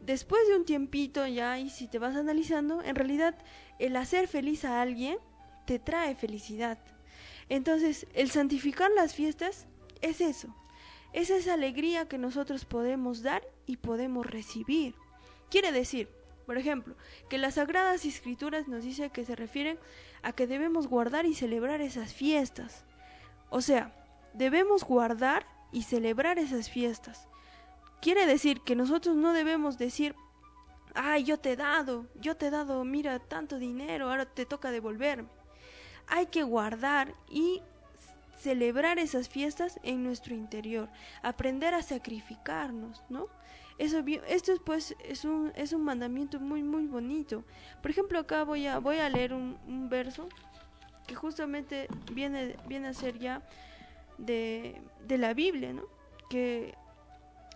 después de un tiempito ya y si te vas analizando, en realidad el hacer feliz a alguien te trae felicidad. Entonces, el santificar las fiestas es eso, es esa alegría que nosotros podemos dar y podemos recibir. Quiere decir, por ejemplo, que las sagradas escrituras nos dice que se refieren a que debemos guardar y celebrar esas fiestas. O sea, debemos guardar y celebrar esas fiestas. Quiere decir que nosotros no debemos decir, ay, yo te he dado, yo te he dado, mira, tanto dinero, ahora te toca devolverme. Hay que guardar y celebrar esas fiestas en nuestro interior, aprender a sacrificarnos, ¿no? Eso, esto pues es un, es un mandamiento muy muy bonito. Por ejemplo, acá voy a, voy a leer un, un verso que justamente viene, viene a ser ya de, de la Biblia, ¿no? Que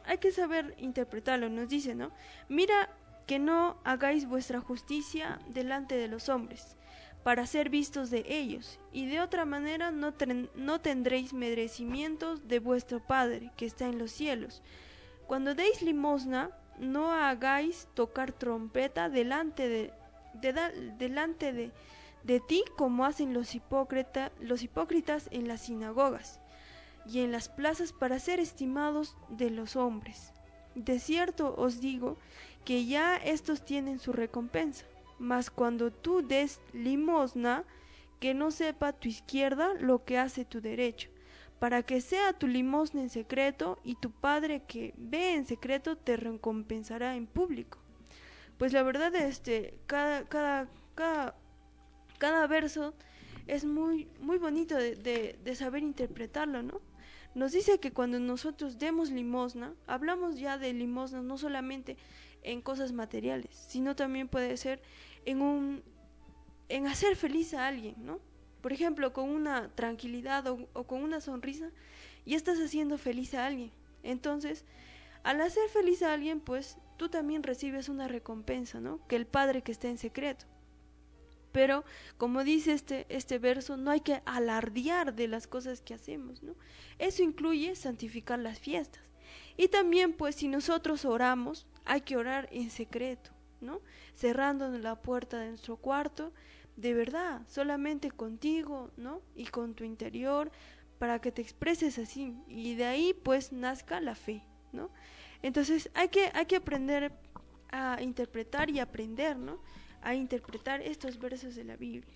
hay que saber interpretarlo, nos dice, ¿no? Mira que no hagáis vuestra justicia delante de los hombres, para ser vistos de ellos, y de otra manera no, no tendréis merecimientos de vuestro Padre que está en los cielos. Cuando deis limosna, no hagáis tocar trompeta delante de, delante de, de ti como hacen los, los hipócritas en las sinagogas y en las plazas para ser estimados de los hombres. De cierto os digo que ya estos tienen su recompensa. Mas cuando tú des limosna, que no sepa tu izquierda lo que hace tu derecho, para que sea tu limosna en secreto y tu Padre que ve en secreto te recompensará en público. Pues la verdad, este, cada, cada, cada, cada verso es muy, muy bonito de, de, de saber interpretarlo, ¿no? Nos dice que cuando nosotros demos limosna, hablamos ya de limosna no solamente en cosas materiales, sino también puede ser en un en hacer feliz a alguien, ¿no? Por ejemplo, con una tranquilidad o, o con una sonrisa, y estás haciendo feliz a alguien. Entonces, al hacer feliz a alguien, pues tú también recibes una recompensa, ¿no? Que el Padre que está en secreto. Pero, como dice este, este verso, no hay que alardear de las cosas que hacemos, ¿no? Eso incluye santificar las fiestas. Y también, pues, si nosotros oramos, hay que orar en secreto, ¿no? Cerrando la puerta de nuestro cuarto, de verdad, solamente contigo, ¿no? Y con tu interior, para que te expreses así. Y de ahí, pues, nazca la fe. Entonces, hay que, hay que aprender a interpretar y aprender, ¿no? A interpretar estos versos de la Biblia.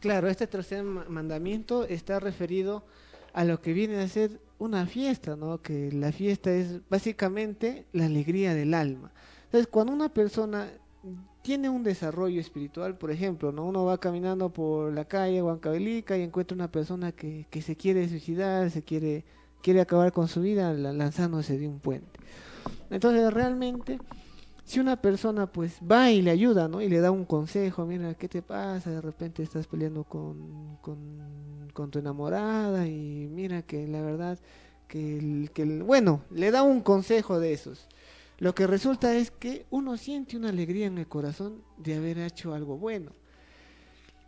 Claro, este tercer mandamiento está referido a lo que viene a ser una fiesta, ¿no? Que la fiesta es básicamente la alegría del alma. Entonces, cuando una persona tiene un desarrollo espiritual, por ejemplo, ¿no? Uno va caminando por la calle Huancavelica y encuentra una persona que, que se quiere suicidar, se quiere, quiere acabar con su vida lanzándose de un puente. Entonces, realmente si una persona pues va y le ayuda, ¿no? Y le da un consejo, mira, ¿qué te pasa? De repente estás peleando con, con, tu enamorada y mira que la verdad que, el, que el, bueno, le da un consejo de esos. Lo que resulta es que uno siente una alegría en el corazón de haber hecho algo bueno.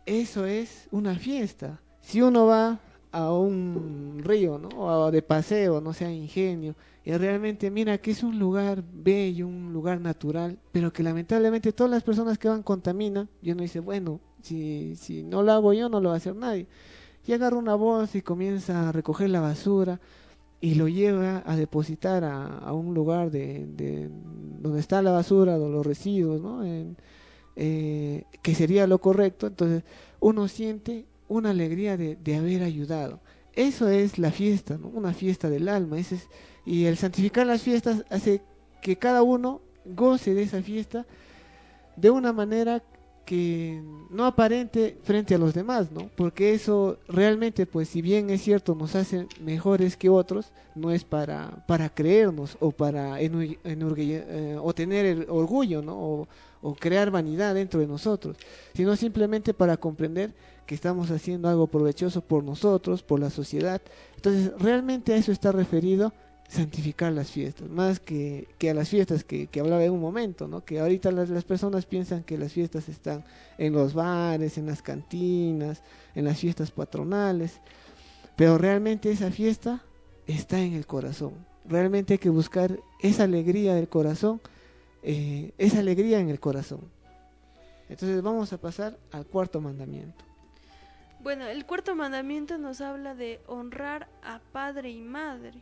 Eso es una fiesta. Si uno va a un río, ¿no? O de paseo, no sea ingenio, y realmente mira que es un lugar bello, un lugar natural, pero que lamentablemente todas las personas que van contaminan, y uno dice, bueno, si, si no lo hago yo, no lo va a hacer nadie. Y agarra una voz y comienza a recoger la basura, y lo lleva a depositar a, un lugar de, donde está la basura, los residuos, ¿no? Eh, que sería lo correcto, entonces uno siente una alegría de, haber ayudado. Eso es la fiesta, ¿no? una fiesta del alma. Ese es, y el santificar las fiestas hace que cada uno goce de esa fiesta de una manera que no aparente frente a los demás, ¿no? Porque eso realmente, pues si bien es cierto, nos hace mejores que otros, no es para, para creernos o para eh, o tener el orgullo, ¿no? O crear vanidad dentro de nosotros, sino simplemente para comprender que estamos haciendo algo provechoso por nosotros, por la sociedad. Entonces, realmente a eso está referido santificar las fiestas, más que, que a las fiestas que, que, hablaba en un momento, ¿no? que ahorita las, las, personas piensan que las fiestas están en los bares, en las cantinas, en las fiestas patronales, pero realmente esa fiesta está en el corazón, realmente hay que buscar esa alegría del corazón, eh, esa alegría en el corazón. Entonces vamos a pasar al cuarto mandamiento. Bueno, el cuarto mandamiento nos habla de honrar a padre y madre.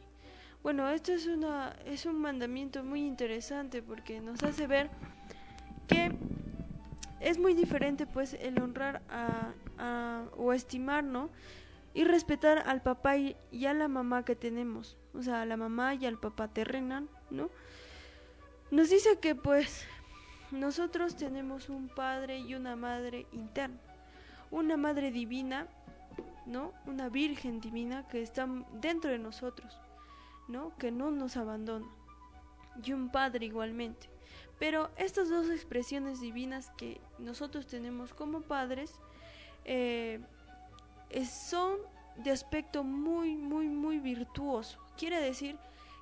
Bueno, esto es, una, es un mandamiento muy interesante porque nos hace ver que es muy diferente pues el honrar a, o estimar, ¿no? Y respetar al papá y, a la mamá que tenemos, o sea, a la mamá y al papá terrenal, ¿no? Nos dice que pues nosotros tenemos un padre y una madre interna, una madre divina, ¿no? Una virgen divina que está dentro de nosotros. ¿no? Que no nos abandona. Y un Padre igualmente. Pero estas dos expresiones divinas que nosotros tenemos como padres eh, son de aspecto muy, muy, muy virtuoso. Quiere decir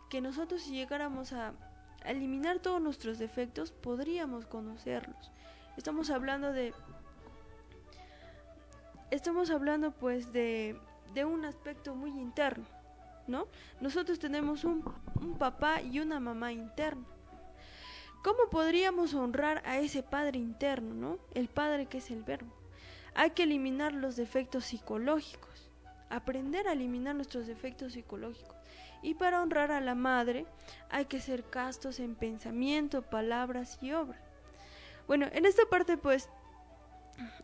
que nosotros si llegáramos a eliminar todos nuestros defectos, podríamos conocerlos. Estamos hablando de... Estamos hablando pues de, de un aspecto muy interno. ¿no? Nosotros tenemos un, papá y una mamá interna. ¿Cómo podríamos honrar a ese padre interno, ¿no? El padre que es el verbo. Hay que eliminar los defectos psicológicos, aprender a eliminar nuestros defectos psicológicos. Y para honrar a la madre hay que ser castos en pensamiento, palabras y obra. Bueno, en esta parte pues,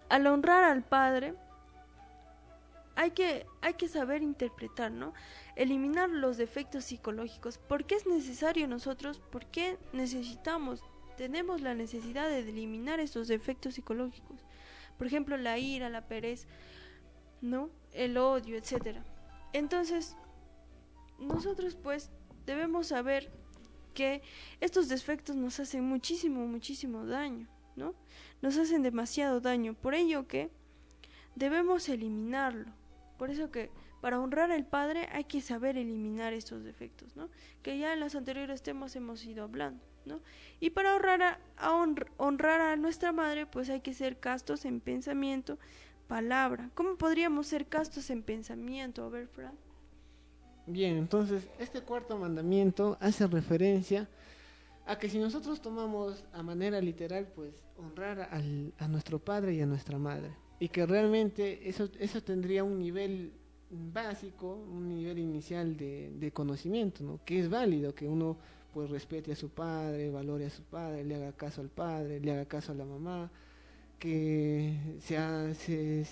al honrar al padre, hay que, hay que saber interpretar, ¿no? Eliminar los defectos psicológicos. ¿Por qué es necesario nosotros? ¿Por qué necesitamos? Tenemos la necesidad de eliminar estos defectos psicológicos. Por ejemplo, la ira, la pereza, ¿no? El odio, etcétera. Entonces, nosotros pues debemos saber que estos defectos nos hacen muchísimo, muchísimo daño, ¿no? Nos hacen demasiado daño. Por ello que debemos eliminarlo. Por eso que para honrar al Padre hay que saber eliminar estos defectos, ¿no? Que ya en los anteriores temas hemos ido hablando, ¿no? Y para honrar a, honrar a nuestra Madre, pues hay que ser castos en pensamiento, palabra. ¿Cómo podríamos ser castos en pensamiento? A ver, Fran. Bien, entonces este cuarto mandamiento hace referencia a que si nosotros tomamos a manera literal, pues honrar a nuestro padre y a nuestra madre y que realmente eso, eso tendría un nivel básico, un nivel inicial de, conocimiento, ¿no? que es válido, que uno pues respete a su padre, valore a su padre, le haga caso al padre, le haga caso a la mamá, que se, se,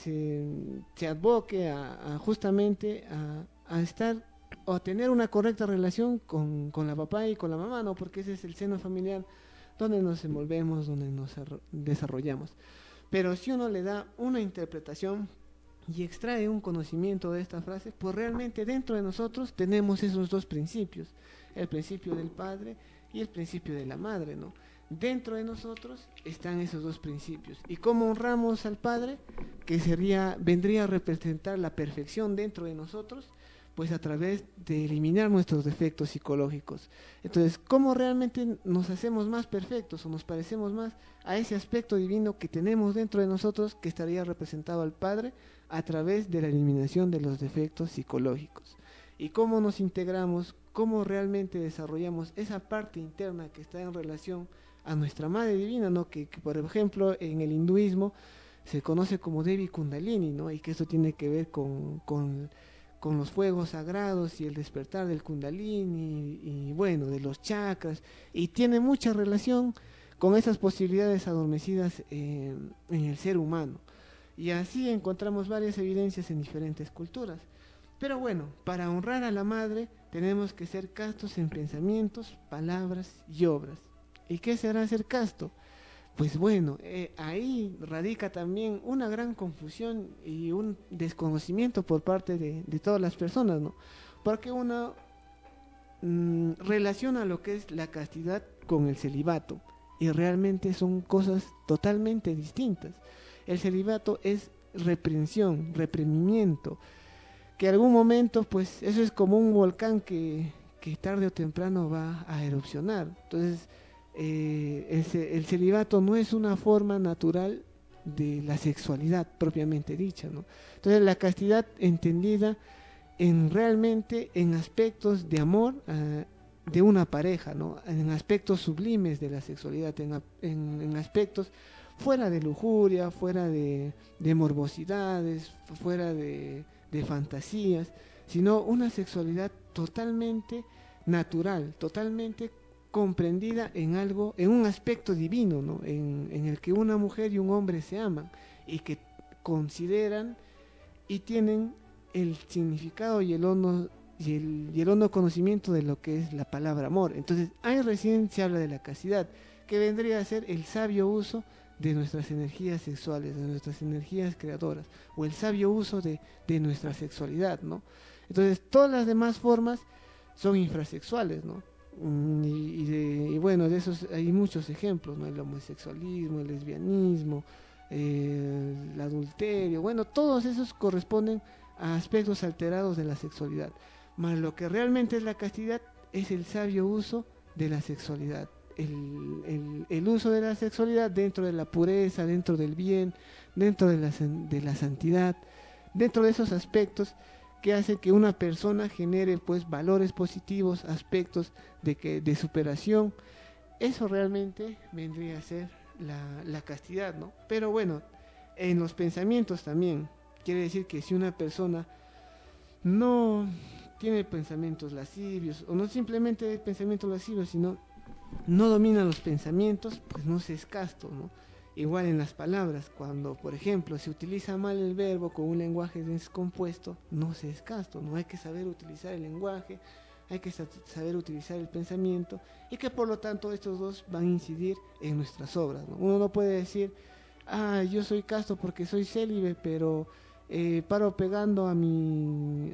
se, advoque a, justamente a, estar o tener una correcta relación con, con la papá y con la mamá, ¿no? porque ese es el seno familiar donde nos envolvemos, donde nos desarrollamos. Pero si uno le da una interpretación y extrae un conocimiento de esta frase, pues realmente dentro de nosotros tenemos esos dos principios, el principio del padre y el principio de la madre, ¿no? Dentro de nosotros están esos dos principios. ¿Y cómo honramos al Padre? Que sería, vendría a representar la perfección dentro de nosotros pues a través de eliminar nuestros defectos psicológicos. Entonces, ¿cómo realmente nos hacemos más perfectos o nos parecemos más a ese aspecto divino que tenemos dentro de nosotros que estaría representado al Padre a través de la eliminación de los defectos psicológicos? ¿Y cómo nos integramos, cómo realmente desarrollamos esa parte interna que está en relación a nuestra Madre Divina, ¿no? que, por ejemplo en el hinduismo se conoce como Devi Kundalini, ¿no? y que eso tiene que ver con con los fuegos sagrados y el despertar del kundalini y, bueno, de los chakras, y tiene mucha relación con esas posibilidades adormecidas en el ser humano. Y así encontramos varias evidencias en diferentes culturas. Pero bueno, para honrar a la madre tenemos que ser castos en pensamientos, palabras y obras. ¿Y qué será ser casto? Pues bueno, eh, ahí radica también una gran confusión y un desconocimiento por parte de, todas las personas, ¿no? Porque uno mm, relaciona lo que es la castidad con el celibato y realmente son cosas totalmente distintas. El celibato es reprensión, reprimimiento, que algún momento, pues eso es como un volcán que, que tarde o temprano va a erupcionar. Entonces, eh, el, celibato no es una forma natural de la sexualidad propiamente dicha, ¿no? Entonces la castidad entendida en realmente en aspectos de amor ah, de una pareja, ¿no? En aspectos sublimes de la sexualidad, en, aspectos fuera de lujuria, fuera de, morbosidades, fuera de fantasías, sino una sexualidad totalmente natural, totalmente comprendida en algo, en un aspecto divino, ¿no? en, el que una mujer y un hombre se aman y que consideran y tienen el significado y el hondo, y el, y el conocimiento de lo que es la palabra amor. Entonces, ahí recién se habla de la castidad, que vendría a ser el sabio uso de nuestras energías sexuales, de nuestras energías creadoras, o el sabio uso de, de nuestra sexualidad, ¿no? Entonces, todas las demás formas son infrasexuales, ¿no? Mm, y, bueno, de esos hay muchos ejemplos, ¿no? El homosexualismo, el lesbianismo, eh, el adulterio, bueno, todos esos corresponden a aspectos alterados de la sexualidad. Mas lo que realmente es la castidad es el sabio uso de la sexualidad. El, el, uso de la sexualidad dentro de la pureza, dentro del bien, dentro de la, de la santidad, dentro de esos aspectos que hace que una persona genere pues valores positivos, aspectos de que de superación. Eso realmente vendría a ser la, la castidad, ¿no? Pero bueno, en los pensamientos también. Quiere decir que si una persona no tiene pensamientos lascivios, o no simplemente pensamientos lascivios, sino no domina los pensamientos, pues no se es casto, ¿no? Igual en las palabras, cuando por ejemplo se utiliza mal el verbo con un lenguaje descompuesto, no se es casto, no hay que saber utilizar el lenguaje, hay que saber utilizar el pensamiento y que por lo tanto estos dos van a incidir en nuestras obras. Uno no puede decir, ah, yo soy casto porque soy célibe, pero eh, paro pegando a mi,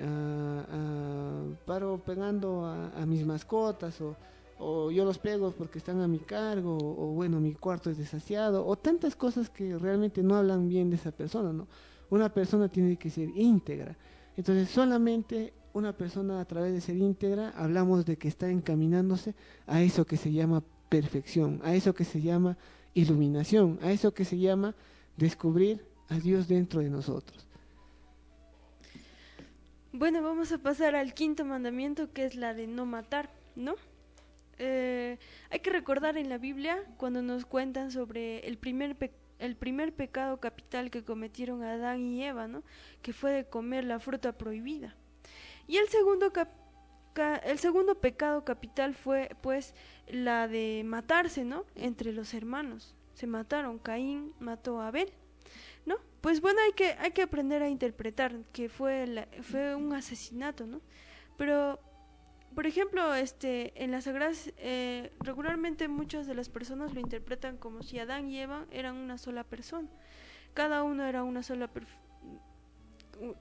paro pegando a mis mascotas o o yo los pego porque están a mi cargo, o, bueno, mi cuarto es desasiado, o tantas cosas que realmente no hablan bien de esa persona, ¿no? Una persona tiene que ser íntegra. Entonces, solamente una persona a través de ser íntegra, hablamos de que está encaminándose a eso que se llama perfección, a eso que se llama iluminación, a eso que se llama descubrir a Dios dentro de nosotros. Bueno, vamos a pasar al quinto mandamiento que es la de no matar, ¿no? Eh, hay que recordar en la Biblia cuando nos cuentan sobre el primer, el primer pecado capital que cometieron Adán y Eva, ¿no? que fue de comer la fruta prohibida. Y el segundo, el segundo pecado capital fue pues la de matarse ¿no? entre los hermanos. Se mataron, Caín mató a Abel. ¿No? Pues bueno, hay que, hay que aprender a interpretar que fue, fue un asesinato, ¿no? Pero por ejemplo, este, en las sagradas, eh, regularmente muchas de las personas lo interpretan como si Adán y Eva eran una sola persona. Cada uno era una sola,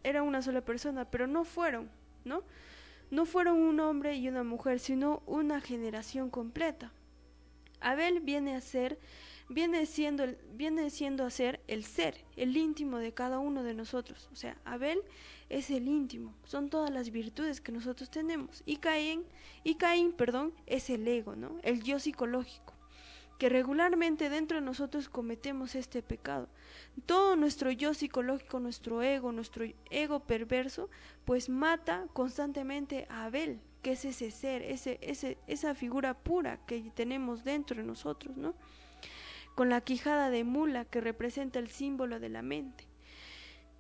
era una sola persona, pero no fueron, ¿no? No fueron un hombre y una mujer, sino una generación completa. Abel viene a ser viene siendo, viene siendo a ser el ser, el íntimo de cada uno de nosotros. O sea, Abel es el íntimo, son todas las virtudes que nosotros tenemos. Y Caín, y Caín, perdón, es el ego, ¿no? El yo psicológico, que regularmente dentro de nosotros cometemos este pecado. Todo nuestro yo psicológico, nuestro ego, nuestro ego perverso, pues mata constantemente a Abel, que es ese ser, ese, ese, esa figura pura que tenemos dentro de nosotros, ¿no? Con la quijada de mula que representa el símbolo de la mente.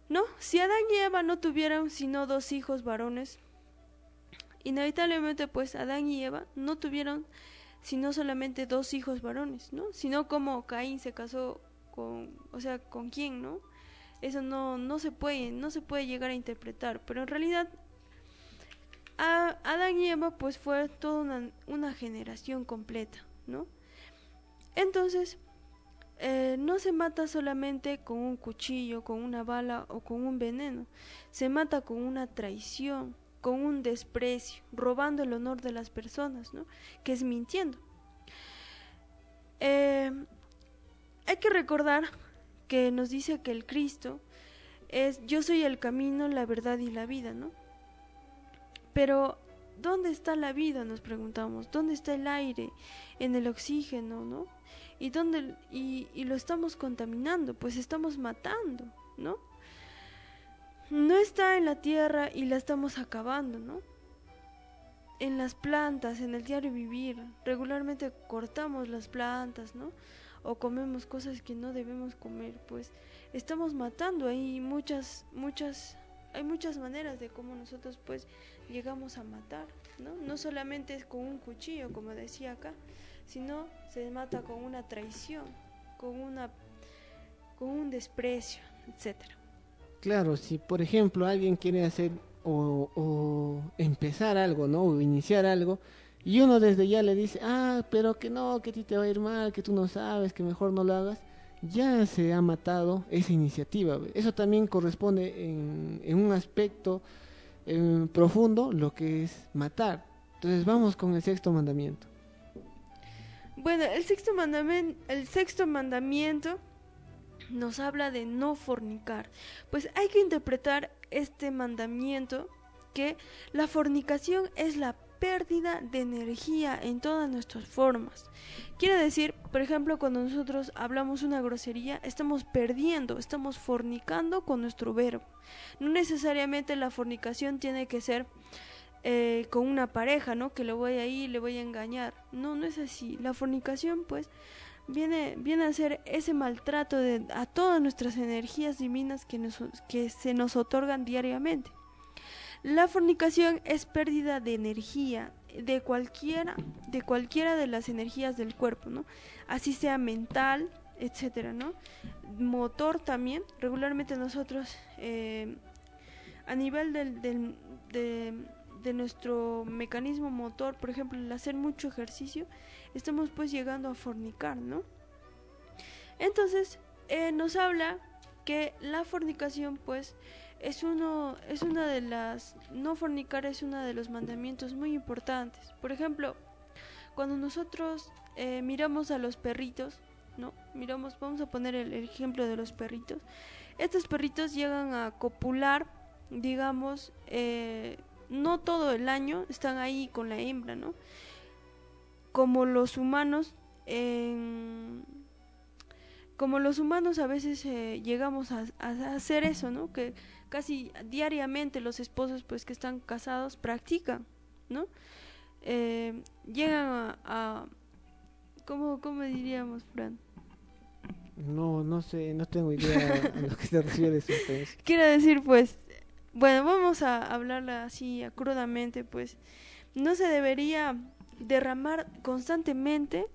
¿No? Si Adán y Eva no tuvieran sino dos hijos varones, inevitablemente pues Adán y Eva no tuvieron sino solamente dos hijos varones, ¿no? Sino como Caín se casó con, o sea, con quién, ¿no? Eso no, no se puede, no se puede llegar a interpretar, pero en realidad a Adán y Eva pues fue toda una, una generación completa, ¿no? Entonces, eh, no se mata solamente con un cuchillo, con una bala o con un veneno, se mata con una traición, con un desprecio, robando el honor de las personas, ¿no? Que es mintiendo. Eh, hay que recordar que nos dice que el Cristo es yo soy el camino, la verdad y la vida, ¿no? Pero ¿dónde está la vida? Nos preguntamos. ¿Dónde está el aire? En el oxígeno, ¿no? ¿Y dónde y, y lo estamos contaminando? Pues estamos matando, ¿no? No está en la tierra y la estamos acabando, ¿no? En las plantas, en el diario vivir, regularmente cortamos las plantas, ¿no? o comemos cosas que no debemos comer, pues estamos matando. Hay muchas, muchas, hay muchas maneras de cómo nosotros pues llegamos a matar, ¿no? No solamente es con un cuchillo, como decía acá, sino se mata con una traición, con una, con un desprecio, etcétera. Claro, si por ejemplo alguien quiere hacer o, empezar algo, ¿no? O iniciar algo, y uno desde ya le dice, ah, pero que no, que a ti te va a ir mal, que tú no sabes, que mejor no lo hagas, ya se ha matado esa iniciativa. Eso también corresponde en, en un aspecto eh, profundo, lo que es matar. Entonces vamos con el sexto mandamiento. Bueno, el sexto mandamiento, el sexto mandamiento nos habla de no fornicar. Pues hay que interpretar este mandamiento que la fornicación es la pérdida de energía en todas nuestras formas. Quiere decir, por ejemplo, cuando nosotros hablamos una grosería, estamos perdiendo, estamos fornicando con nuestro verbo. No necesariamente la fornicación tiene que ser eh, con una pareja, ¿no? Que le voy a ir, le voy a engañar. No, no es así. La fornicación, pues, viene, viene a ser ese maltrato de, a todas nuestras energías divinas que, nos, que se nos otorgan diariamente. La fornicación es pérdida de energía de cualquiera, de cualquiera de las energías del cuerpo, ¿no? Así sea mental, etcétera, ¿no? Motor también. Regularmente nosotros, eh, a nivel del, del, de, de nuestro mecanismo motor, por ejemplo, el hacer mucho ejercicio, estamos pues llegando a fornicar, ¿no? Entonces, eh, nos habla que la fornicación, pues, es uno es una de las no fornicar es uno de los mandamientos muy importantes. Por ejemplo cuando nosotros eh, miramos a los perritos no miramos vamos a poner el, el, ejemplo de los perritos. Estos perritos llegan a copular digamos eh, no todo el año están ahí con la hembra no como los humanos como los humanos a veces eh, llegamos a, a, hacer eso, ¿no? Que casi diariamente los esposos pues que están casados practican, ¿no? Eh, llegan a, a ¿cómo, ¿cómo diríamos, Fran? No, no sé, no tengo idea a lo que se refiere eso. Quiero decir, pues, bueno, vamos a hablarla así crudamente, pues, no se debería derramar constantemente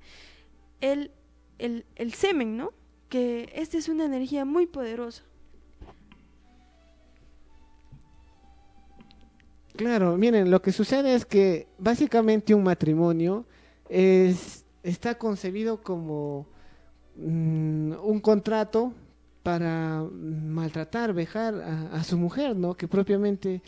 el, el, el semen, ¿no? Que esta es una energía muy poderosa. Claro, miren, lo que sucede es que básicamente un matrimonio es, está concebido como mmm, un contrato para maltratar, vejar a, su mujer, ¿no? Que propiamente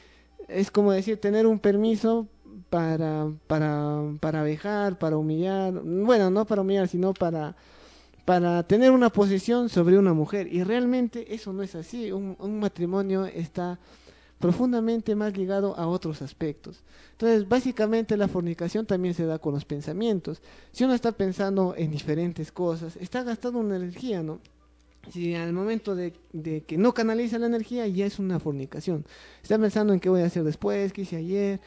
es como decir tener un permiso para, para, para vejar, para humillar, bueno, no para humillar, sino para, para tener una posesión sobre una mujer. Y realmente eso no es así. Un, un matrimonio está profundamente más ligado a otros aspectos. Entonces, básicamente la fornicación también se da con los pensamientos. Si uno está pensando en diferentes cosas, está gastando una energía, ¿no? Si al momento de, de, que no canaliza la energía, ya es una fornicación. Está pensando en qué voy a hacer después, qué hice ayer.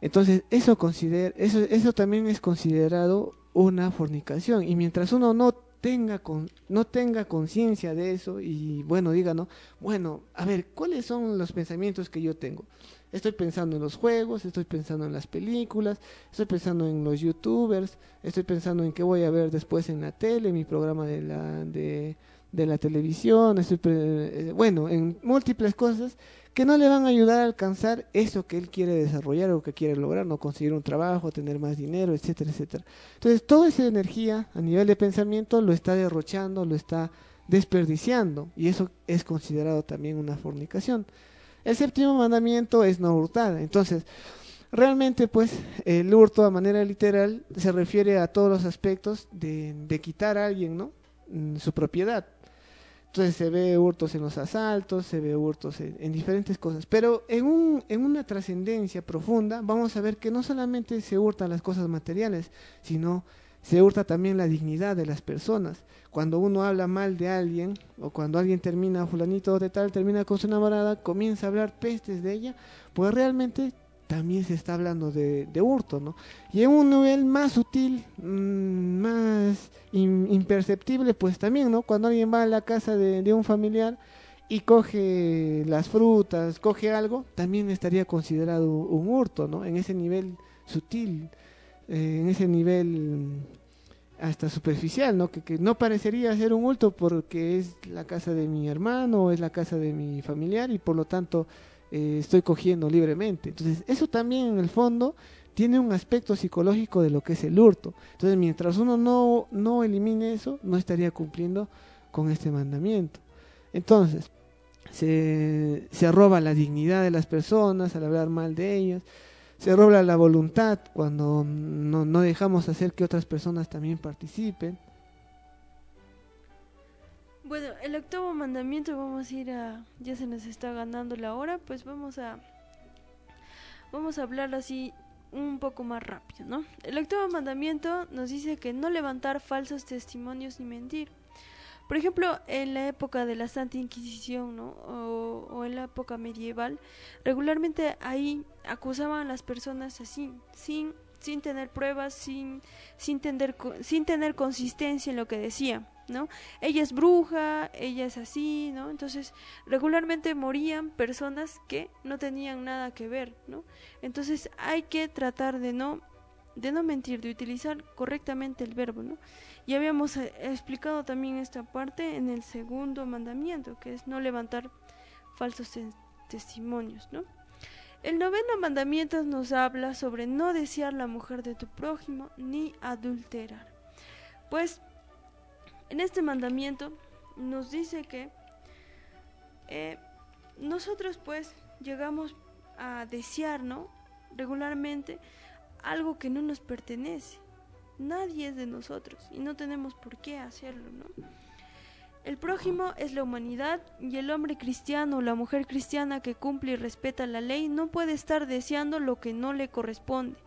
Entonces, eso, consider eso, eso también es considerado una fornicación. Y mientras uno no tenga con, no tenga conciencia de eso y bueno, diga, ¿no? Bueno, a ver, ¿cuáles son los pensamientos que yo tengo? Estoy pensando en los juegos, estoy pensando en las películas, estoy pensando en los youtubers, estoy pensando en qué voy a ver después en la tele, mi programa de la, de, de la televisión, estoy, eh, bueno, en múltiples cosas que no le van a ayudar a alcanzar eso que él quiere desarrollar o que quiere lograr, no conseguir un trabajo, tener más dinero, etcétera, etcétera. Entonces, toda esa energía a nivel de pensamiento lo está derrochando, lo está desperdiciando y eso es considerado también una fornicación. El séptimo mandamiento es no hurtar. Entonces, realmente pues el hurto a manera literal se refiere a todos los aspectos de, de quitar a alguien, ¿no? Mm, su propiedad. Entonces se ve hurtos en los asaltos, se ve hurtos en, en diferentes cosas. Pero en, un, en una trascendencia profunda vamos a ver que no solamente se hurtan las cosas materiales, sino se hurta también la dignidad de las personas. Cuando uno habla mal de alguien, o cuando alguien termina, fulanito de tal, termina con su enamorada, comienza a hablar pestes de ella, pues realmente también se está hablando de, de hurto, ¿no? Y en un nivel más sutil, mmm, más in, imperceptible, pues también, ¿no? Cuando alguien va a la casa de, un familiar y coge las frutas, coge algo, también estaría considerado un hurto, ¿no? En ese nivel sutil eh, en ese nivel hasta superficial, ¿no? Que, que, no parecería ser un hurto porque es la casa de mi hermano es la casa de mi familiar y por lo tanto eh, estoy cogiendo libremente. Entonces, eso también en el fondo tiene un aspecto psicológico de lo que es el hurto. Entonces, mientras uno no, no elimine eso, no estaría cumpliendo con este mandamiento. Entonces, se, se roba la dignidad de las personas al hablar mal de ellas, se roba la voluntad cuando no, no, dejamos hacer que otras personas también participen. Bueno, el octavo mandamiento vamos a ir a, ya se nos está ganando la hora, pues vamos a, vamos a hablar así un poco más rápido, ¿no? El octavo mandamiento nos dice que no levantar falsos testimonios ni mentir. Por ejemplo, en la época de la Santa Inquisición, ¿no? O, en la época medieval, regularmente ahí acusaban a las personas así, sin, sin tener pruebas, sin, sin, tener, sin tener consistencia en lo que decía, ¿no? Ella es bruja, ella es así, ¿no? Entonces, regularmente morían personas que no tenían nada que ver, ¿no? Entonces, hay que tratar de no, de no mentir, de utilizar correctamente el verbo, ¿no? Ya habíamos explicado también esta parte en el segundo mandamiento, que es no levantar falsos testimonios, ¿no? El noveno mandamiento nos habla sobre no desear la mujer de tu prójimo ni adulterar. Pues en este mandamiento nos dice que eh, nosotros pues llegamos a desear, ¿no? Regularmente algo que no nos pertenece. Nadie es de nosotros y no tenemos por qué hacerlo, ¿no? El prójimo es la humanidad y el hombre cristiano o la mujer cristiana que cumple y respeta la ley no puede estar deseando lo que no le corresponde.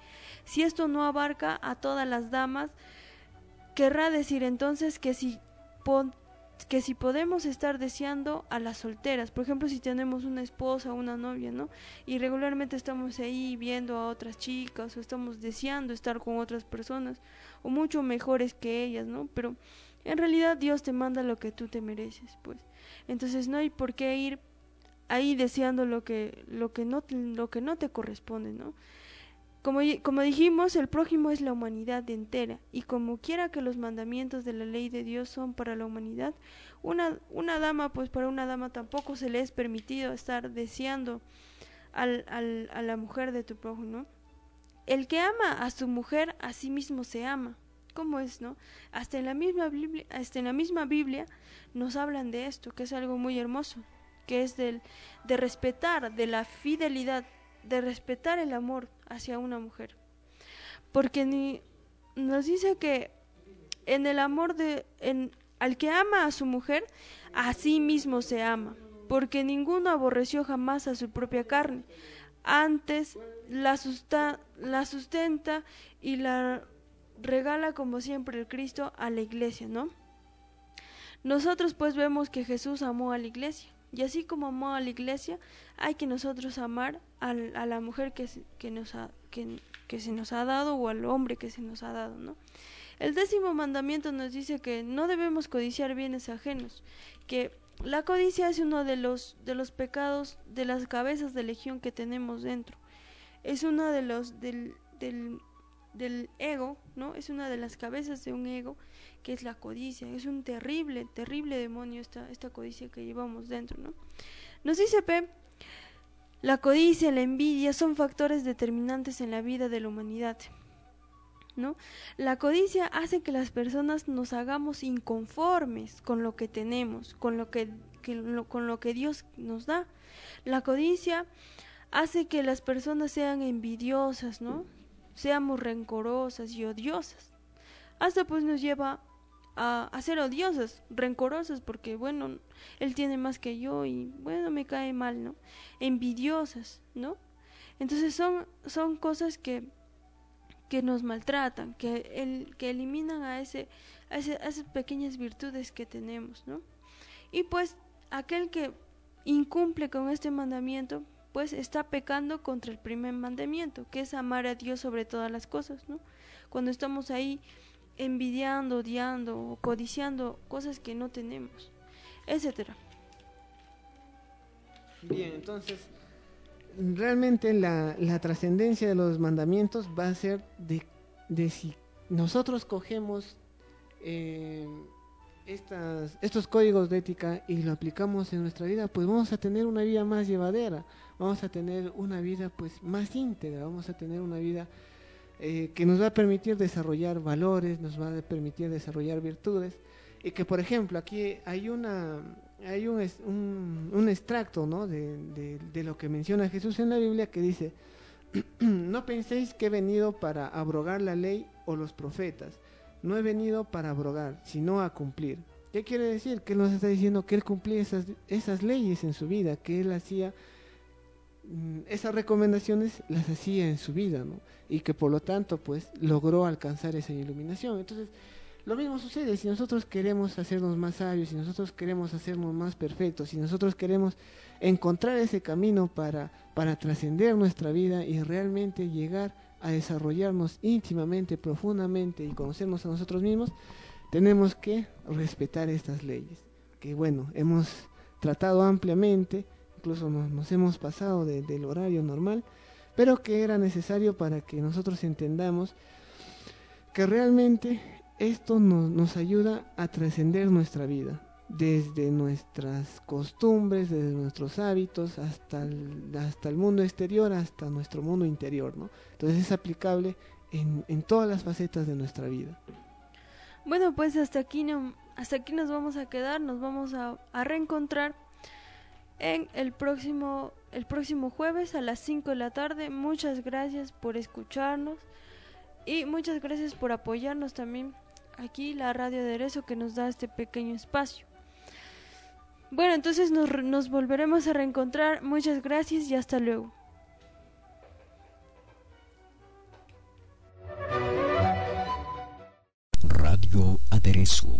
Si esto no abarca a todas las damas, querrá decir entonces que si, que si podemos estar deseando a las solteras, por ejemplo, si tenemos una esposa o una novia, ¿no? Y regularmente estamos ahí viendo a otras chicas o estamos deseando estar con otras personas o mucho mejores que ellas, ¿no? Pero en realidad Dios te manda lo que tú te mereces, pues. Entonces no hay por qué ir ahí deseando lo que lo que no lo que no te corresponde, ¿no? Como, como dijimos, el prójimo es la humanidad entera, y como quiera que los mandamientos de la ley de Dios son para la humanidad, una, una dama, pues para una dama tampoco se le es permitido estar deseando a la mujer de tu prójimo. El que ama a su mujer, a sí mismo se ama. ¿Cómo es, no? Hasta en la misma Biblia, hasta en la misma Biblia nos hablan de esto, que es algo muy hermoso, que es del, de respetar, de la fidelidad, de respetar el amor hacia una mujer. Porque ni, nos dice que en el amor de en, al que ama a su mujer, a sí mismo se ama, porque ninguno aborreció jamás a su propia carne, antes la, susta, la sustenta y la regala como siempre el Cristo a la iglesia, ¿no? Nosotros pues vemos que Jesús amó a la iglesia y así como amó a la iglesia, hay que nosotros amar a, la mujer que, se nos ha dado o al hombre que se nos ha dado, ¿no? El décimo mandamiento nos dice que no debemos codiciar bienes ajenos, que la codicia es uno de los, de los pecados de las cabezas de legión que tenemos dentro. Es uno de los del, del ego, ¿no? Es una de las cabezas de un ego que es la codicia. Es un terrible, terrible demonio esta, esta codicia que llevamos dentro, ¿no? Nos dice P. La codicia, la envidia son factores determinantes en la vida de la humanidad. ¿No? La codicia hace que las personas nos hagamos inconformes con lo que tenemos, con lo que, con lo que Dios nos da. La codicia hace que las personas sean envidiosas, ¿no? Seamos rencorosas y odiosas. Hasta pues nos lleva a, ser odiosas, rencorosas, porque bueno, él tiene más que yo y bueno, me cae mal, ¿no? Envidiosas, ¿no? Entonces son, son cosas que, que nos maltratan, que, el, que eliminan a, ese, a, ese, a esas pequeñas virtudes que tenemos, ¿no? Y pues aquel que incumple con este mandamiento, pues está pecando contra el primer mandamiento, que es amar a Dios sobre todas las cosas, ¿no? Cuando estamos ahí envidiando, odiando o codiciando cosas que no tenemos, etcétera. Bien, entonces, realmente la, la trascendencia de los mandamientos va a ser de, de si nosotros cogemos eh, estas, estos códigos de ética y lo aplicamos en nuestra vida, pues vamos a tener una vida más llevadera, vamos a tener una vida pues más íntegra, vamos a tener una vida eh, que nos va a permitir desarrollar valores, nos va a permitir desarrollar virtudes y que por ejemplo aquí hay una hay un, un, extracto ¿no? de, de, lo que menciona Jesús en la Biblia que dice no penséis que he venido para abrogar la ley o los profetas no he venido para abrogar sino a cumplir ¿qué quiere decir? que él nos está diciendo que él cumplía esas, esas leyes en su vida que él hacía esas recomendaciones las hacía en su vida, ¿no? Y que por lo tanto, pues, logró alcanzar esa iluminación. Entonces, lo mismo sucede si nosotros queremos hacernos más sabios, si nosotros queremos hacernos más perfectos, si nosotros queremos encontrar ese camino para, para trascender nuestra vida y realmente llegar a desarrollarnos íntimamente, profundamente y conocernos a nosotros mismos, tenemos que respetar estas leyes, que bueno, hemos tratado ampliamente incluso nos, hemos pasado del horario normal, pero que era necesario para que nosotros entendamos que realmente esto nos, ayuda a trascender nuestra vida, desde nuestras costumbres, desde nuestros hábitos, hasta el, hasta el mundo exterior, hasta nuestro mundo interior, ¿no? Entonces es aplicable en, todas las facetas de nuestra vida. Bueno, pues hasta aquí, no, hasta aquí nos vamos a quedar, nos vamos a, a reencontrar en el próximo, el próximo jueves a las 5 de la tarde. Muchas gracias por escucharnos y muchas gracias por apoyarnos también aquí la radio de Erezo que nos da este pequeño espacio. Bueno, entonces nos, nos volveremos a reencontrar. Muchas gracias y hasta luego. Radio Aderezo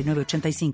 85